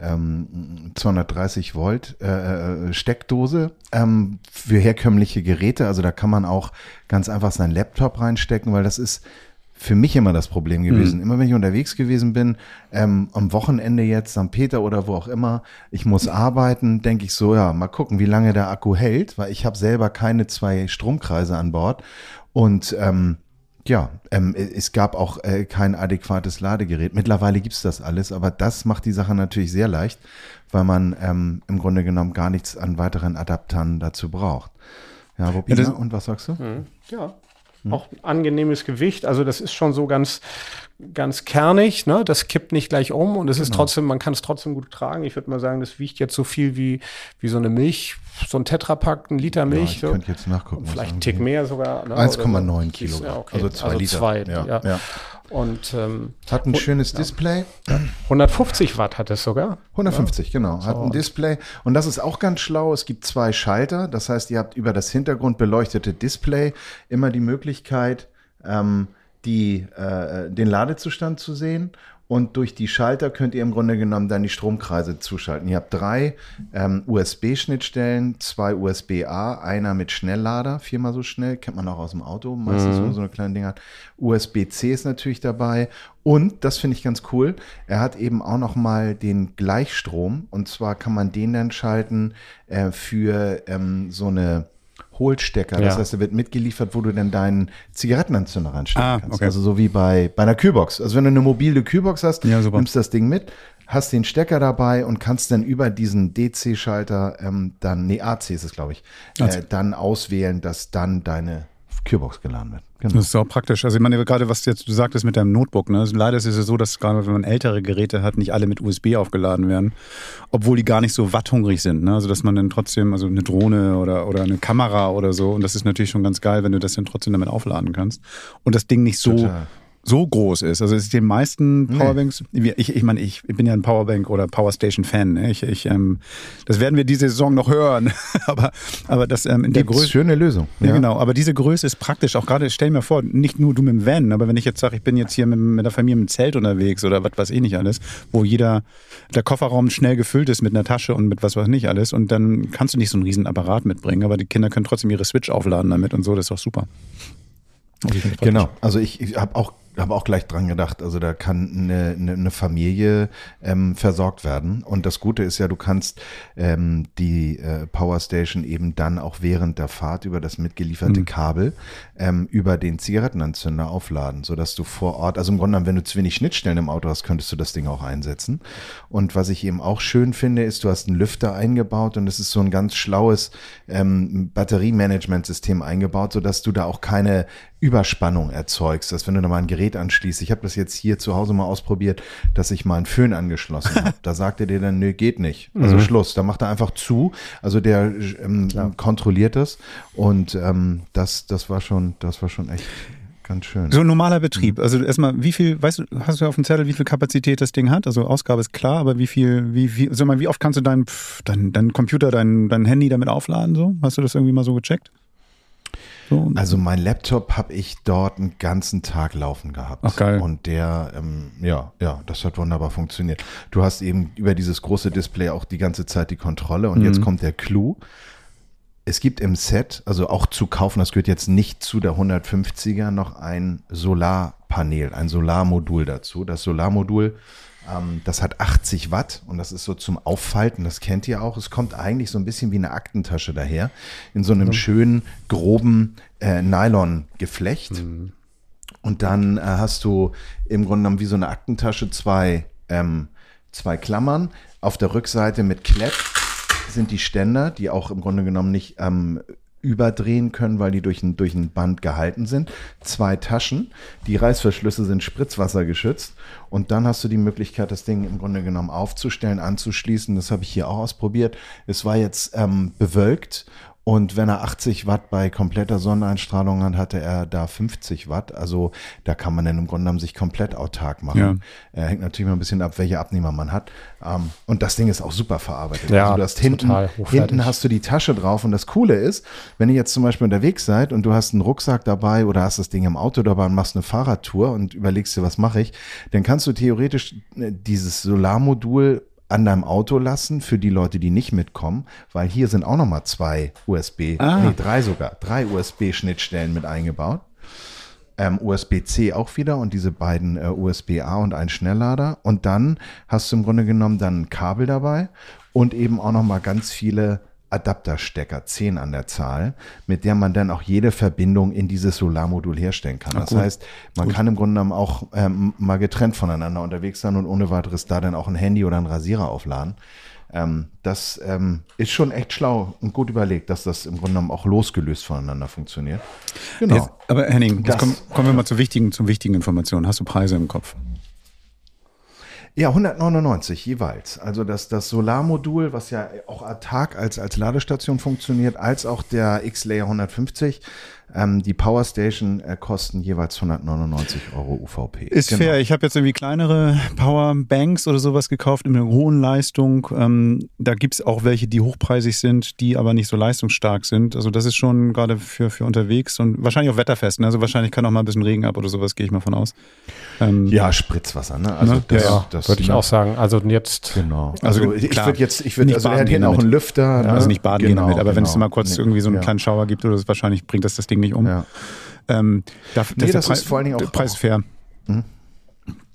ähm, 230 Volt äh, äh, Steckdose ähm, für herkömmliche Geräte. Also da kann man auch ganz einfach seinen Laptop reinstecken, weil das ist für mich immer das Problem gewesen. Immer wenn ich unterwegs gewesen bin, ähm, am Wochenende jetzt, St. Peter oder wo auch immer, ich muss arbeiten, denke ich so, ja, mal gucken, wie lange der Akku hält, weil ich habe selber keine zwei Stromkreise an Bord. Und ähm, ja, ähm, es gab auch äh, kein adäquates Ladegerät. Mittlerweile gibt's das alles, aber das macht die Sache natürlich sehr leicht, weil man ähm, im Grunde genommen gar nichts an weiteren Adaptern dazu braucht. Ja, Robina, Ja, und was sagst du? Ja. Auch angenehmes Gewicht. Also das ist schon so ganz, ganz kernig, ne? Das kippt nicht gleich um und es ist trotzdem, man kann es trotzdem gut tragen. Ich würde mal sagen, das wiegt jetzt so viel wie, wie so eine Milch, so ein Tetrapack, ein Liter Ja, Milch. ich so. jetzt nachgucken. Vielleicht einen Tick mehr sogar. Ne? 1,9 Oder so. Kilogramm. Ja, okay. Also zwei Liter. zwei, Ja, ja. ja. Und ähm, Hat ein schönes Display. 150 Watt hat es sogar. 150, genau. Hat ein Display. Und das ist auch ganz schlau. Es gibt zwei Schalter. Das heißt, ihr habt über das Hintergrund beleuchtete Display immer die Möglichkeit, ähm, die, äh, den Ladezustand zu sehen. und durch die Schalter könnt ihr im Grunde genommen dann die Stromkreise zuschalten. Ihr habt drei ähm, USB-Schnittstellen, zwei USB-A, einer mit Schnelllader, viermal so schnell, kennt man auch aus dem Auto, meistens mhm. so eine kleine Dinger. USB-C ist natürlich dabei und, das finde ich ganz cool, er hat eben auch noch mal den Gleichstrom und zwar kann man den dann schalten äh, für ähm, so eine Hohlstecker. Ja. Das heißt, er wird mitgeliefert, wo du dann deinen Zigarettenanzünder reinstecken ah, kannst. Okay. Also so wie bei, bei einer Kühlbox. Also wenn du eine mobile Kühlbox hast, ja, nimmst das Ding mit, hast den Stecker dabei und kannst dann über diesen DC-Schalter ähm, dann, nee, AC ist es, glaube ich, äh, dann auswählen, dass dann deine Curebox geladen wird. Genau. Das ist auch praktisch. Also ich meine, gerade was jetzt du sagtest mit deinem Notebook, ne? Also leider ist es so, dass gerade wenn man ältere Geräte hat, nicht alle mit USB aufgeladen werden, obwohl die gar nicht so watthungrig sind. Ne? Also dass man dann trotzdem, also eine Drohne oder, oder eine Kamera oder so, und das ist natürlich schon ganz geil, wenn du das dann trotzdem damit aufladen kannst. Und das Ding nicht so Total so groß ist. Also es ist den meisten Powerbanks, nee. ich, ich meine, ich bin ja ein Powerbank oder Powerstation-Fan. Ne? Ich, ich, ähm, das werden wir diese Saison noch hören. aber, aber das ähm, in der Größe. Schöne Lösung. Ja. ja. genau. Aber diese Größe ist praktisch. Auch gerade, stell mir vor, nicht nur du mit dem Van, aber wenn ich jetzt sage, ich bin jetzt hier mit, mit der Familie im Zelt unterwegs oder was weiß ich nicht alles, wo jeder, der Kofferraum schnell gefüllt ist mit einer Tasche und mit was weiß nicht alles und dann kannst du nicht so einen riesen Apparat mitbringen, aber die Kinder können trotzdem ihre Switch aufladen damit und so, das ist doch super. Genau, also ich, ich habe auch habe auch gleich dran gedacht. Also da kann eine, eine, eine Familie ähm, versorgt werden. Und das Gute ist ja, du kannst ähm, die äh, Powerstation eben dann auch während der Fahrt über das mitgelieferte mhm. Kabel ähm, über den Zigarettenanzünder aufladen, sodass du vor Ort, also im Grunde genommen, wenn du zu wenig Schnittstellen im Auto hast, könntest du das Ding auch einsetzen. Und was ich eben auch schön finde, ist, du hast einen Lüfter eingebaut und es ist so ein ganz schlaues ähm, Batteriemanagementsystem eingebaut, sodass du da auch keine Überspannung erzeugst, dass wenn du da mal ein Gerät anschließt, ich habe das jetzt hier zu Hause mal ausprobiert, dass ich mal einen Föhn angeschlossen habe. Da sagt er dir dann, nö, geht nicht. Also mhm. Schluss. Da macht er einfach zu. Also der ähm, kontrolliert das. Und ähm, das, das war schon, das war schon echt ganz schön. So ein normaler Betrieb. Also erstmal, wie viel, weißt du, hast du auf dem Zettel, wie viel Kapazität das Ding hat? Also Ausgabe ist klar, aber wie viel, wie viel, sag mal, wie oft kannst du deinen dein, dein Computer, dein, dein Handy damit aufladen? So? Hast du das irgendwie mal so gecheckt? So. Also mein Laptop habe ich dort einen ganzen Tag laufen gehabt. Ach geil. Und der, ähm, ja, ja, das hat wunderbar funktioniert. Du hast eben über dieses große Display auch die ganze Zeit die Kontrolle. Und mhm. jetzt kommt der Clou. Es gibt im Set, also auch zu kaufen, das gehört jetzt nicht zu der 150er, noch ein Solarpanel, ein Solarmodul dazu. Das Solarmodul das hat 80 Watt und das ist so zum Auffalten, das kennt ihr auch. Es kommt eigentlich so ein bisschen wie eine Aktentasche daher, in so einem mhm. schönen, groben äh, Nylon-Geflecht. Mhm. Und dann äh, hast du im Grunde genommen wie so eine Aktentasche zwei, ähm, zwei Klammern. Auf der Rückseite mit Klepp sind die Ständer, die auch im Grunde genommen nicht ähm, überdrehen können, weil die durch ein, durch ein Band gehalten sind. Zwei Taschen. Die Reißverschlüsse sind spritzwassergeschützt. Und dann hast du die Möglichkeit, das Ding im Grunde genommen aufzustellen, anzuschließen. Das habe ich hier auch ausprobiert. Es war jetzt ähm, bewölkt und wenn er 80 Watt bei kompletter Sonneneinstrahlung hat, hatte er da 50 Watt. Also da kann man dann im Grunde genommen sich komplett autark machen. Ja. Er hängt natürlich mal ein bisschen ab, welche Abnehmer man hat. Ähm, und das Ding ist auch super verarbeitet. Ja, also du hast hinten, hinten hast du die Tasche drauf. Und das Coole ist, wenn ihr jetzt zum Beispiel unterwegs seid und du hast einen Rucksack dabei oder hast das Ding im Auto dabei und machst eine Fahrradtour und überlegst dir, was mache ich, dann kannst du theoretisch äh, dieses Solarmodul an deinem Auto lassen für die Leute, die nicht mitkommen, weil hier sind auch nochmal zwei USB, ah. nee, drei sogar, drei USB-Schnittstellen mit eingebaut. Ähm, USB-C auch wieder und diese beiden äh, USB-A und ein Schnelllader. Und dann hast du im Grunde genommen dann ein Kabel dabei und eben auch nochmal ganz viele Adapterstecker, 10 an der Zahl, mit der man dann auch jede Verbindung in dieses Solarmodul herstellen kann. das heißt, man gut. kann im Grunde genommen auch ähm, mal getrennt voneinander unterwegs sein und ohne weiteres da dann auch ein Handy oder ein Rasierer aufladen. Ähm, das ähm, ist schon echt schlau und gut überlegt, dass das im Grunde genommen auch losgelöst voneinander funktioniert. Genau. Jetzt, aber Henning, das, kommen, kommen wir mal zu wichtigen, zu wichtigen Informationen. Hast du Preise im Kopf? Ja, 199 jeweils. Also das, das Solarmodul, was ja auch autark als, als Ladestation funktioniert, als auch der X-Layer 150 Ähm, die Powerstation äh, kosten jeweils 199 Euro UVP. Ist Genau. fair. Ich habe jetzt irgendwie kleinere Powerbanks oder sowas gekauft mit einer hohen Leistung. Ähm, da gibt's auch welche, die hochpreisig sind, die aber nicht so leistungsstark sind. Also das ist schon gerade für, für unterwegs und wahrscheinlich auch wetterfest. Ne? Also wahrscheinlich kann auch mal ein bisschen Regen ab oder sowas, gehe ich mal von aus. Ähm, Ja, Spritzwasser, ne? Also Ne? das, ja, das würde ich ne? auch sagen. Also jetzt Genau. Also Also, ich, würde jetzt, ich würde, nicht also er gehen hinten auch einen Lüfter. ne? Also nicht baden gehen Genau, damit, aber wenn es genau. mal kurz Nee. irgendwie so einen ja. kleinen Schauer gibt oder so, wahrscheinlich bringt das das Ding nicht um. Ja. Ähm, da, Nee, der das Preis- ist vor allen Dingen auch- Der Preis ist fair. Mhm.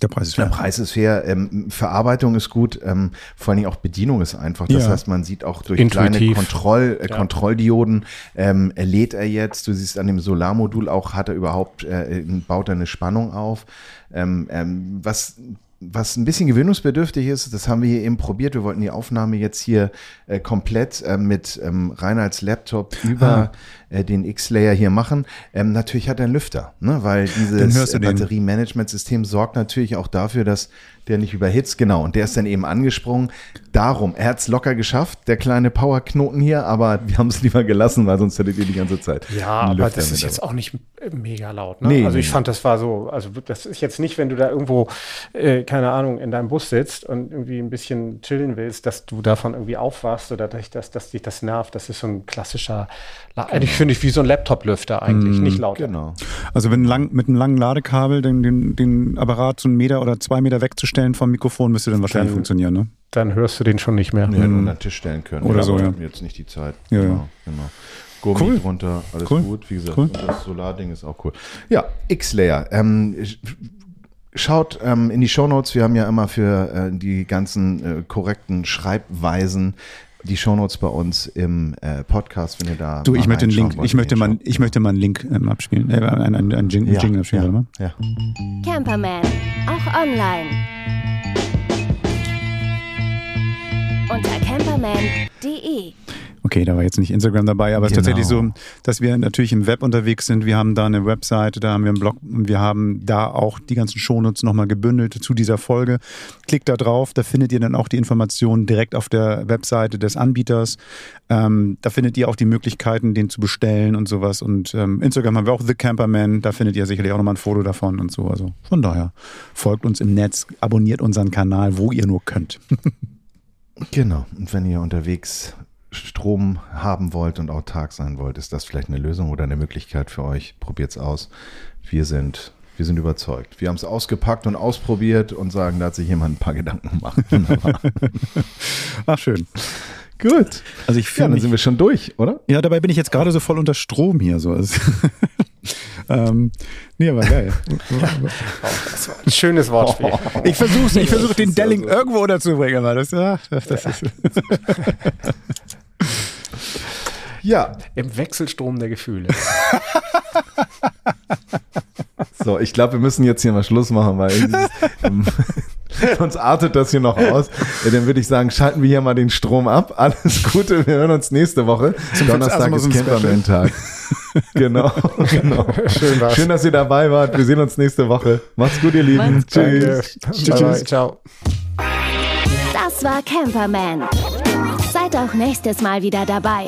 Der Preis ist Der fair. Preis ist fair, ähm, Verarbeitung ist gut, ähm, vor allen Dingen auch Bedienung ist einfach. Das Ja. heißt, man sieht auch durch Intuitiv. kleine Kontroll, äh, Ja. Kontrolldioden, ähm, lädt er jetzt, du siehst an dem Solarmodul auch, hat er überhaupt, äh, baut er eine Spannung auf. Ähm, ähm, was was ein bisschen gewöhnungsbedürftig ist, das haben wir hier eben probiert. Wir wollten die Aufnahme jetzt hier äh, komplett äh, mit ähm, Reinhards Laptop über äh, den X-Layer hier machen. Ähm, natürlich hat er einen Lüfter, ne? weil dieses äh. Batteriemanagementsystem sorgt natürlich auch dafür, dass der nicht überhitzt. Genau, und der ist dann eben angesprungen. Darum, er hat es locker geschafft, der kleine Powerknoten hier, aber wir haben es lieber gelassen, weil sonst hättet ihr die ganze Zeit. Ja, aber das ist jetzt auch nicht mega laut. Ne? Nee, also ich nee. fand, das war so, also das ist jetzt nicht, wenn du da irgendwo, äh, keine Ahnung, in deinem Bus sitzt und irgendwie ein bisschen chillen willst, dass du davon irgendwie aufwachst oder dass, dass, dass dich das nervt. Das ist so ein klassischer, La- eigentlich finde ich wie so ein Laptop-Lüfter eigentlich, nicht lauter. Genau. Also wenn lang, mit einem langen Ladekabel den, den, den Apparat so einen Meter oder zwei Meter wegzustellen vom Mikrofon, müsste dann wahrscheinlich Dann- funktionieren, ne? Dann hörst du den schon nicht mehr. Wir hätten unter den Tisch stellen können. Oder Ja, so, ja. Jetzt nicht die Zeit. Ja, genau, genau. Gummi Cool. drunter, alles Cool. gut. Wie gesagt, Cool. und das Solarding ist auch cool. Ja, X-Layer. Ähm, Schaut ähm, in die Shownotes, wir haben ja immer für äh, die ganzen äh, korrekten Schreibweisen die Shownotes bei uns im äh, Podcast, wenn ihr da Du, ich möchte einen Link, wollt, ich möchte mal, ich möchte mal einen Link ähm, abspielen, äh, einen, einen, einen Jing, ja, Jingle abspielen, ja, mal. ja. Camperman, auch online. Unter camperman.de. Okay, da war jetzt nicht Instagram dabei, aber es ist Genau. tatsächlich so, dass wir natürlich im Web unterwegs sind. Wir haben da eine Webseite, da haben wir einen Blog und wir haben da auch die ganzen Shownotes nochmal gebündelt zu dieser Folge. Klickt da drauf, da findet ihr dann auch die Informationen direkt auf der Webseite des Anbieters. Ähm, da findet ihr auch die Möglichkeiten, den zu bestellen und sowas. Und ähm, Instagram haben wir auch The Camperman, da findet ihr sicherlich auch nochmal ein Foto davon und so. Also von daher, folgt uns im Netz, abonniert unseren Kanal, wo ihr nur könnt. Genau. Und wenn ihr unterwegs Strom haben wollt und autark sein wollt, ist das vielleicht eine Lösung oder eine Möglichkeit für euch. Probiert's aus. Wir sind, wir sind überzeugt. Wir haben es ausgepackt und ausprobiert und sagen, da hat sich jemand ein paar Gedanken gemacht. Wunderbar. Ach, schön. Gut. Also ich Ja, fühle dann mich sind wir schon durch, oder? Ja, dabei bin ich jetzt gerade so voll unter Strom hier. So. Also, ähm, nee, aber geil. Das war ein schönes Wortspiel. Ich versuche ich versuch den Delling irgendwo unterzubringen, aber das, ja, das, das ist. Ja. Im Wechselstrom der Gefühle. So, ich glaube, wir müssen jetzt hier mal Schluss machen, weil dieses, ähm, sonst artet das hier noch aus. Ja, dann würde ich sagen, schalten wir hier mal den Strom ab. Alles Gute, wir hören uns nächste Woche. Donnerstag ist Camperman-Tag. genau, genau. Schön war's. Schön, dass ihr dabei wart. Wir sehen uns nächste Woche. Macht's gut, ihr Lieben. Tschüss. Danke. Bye, bye. Ciao. Das war Camperman. Seid auch nächstes Mal wieder dabei.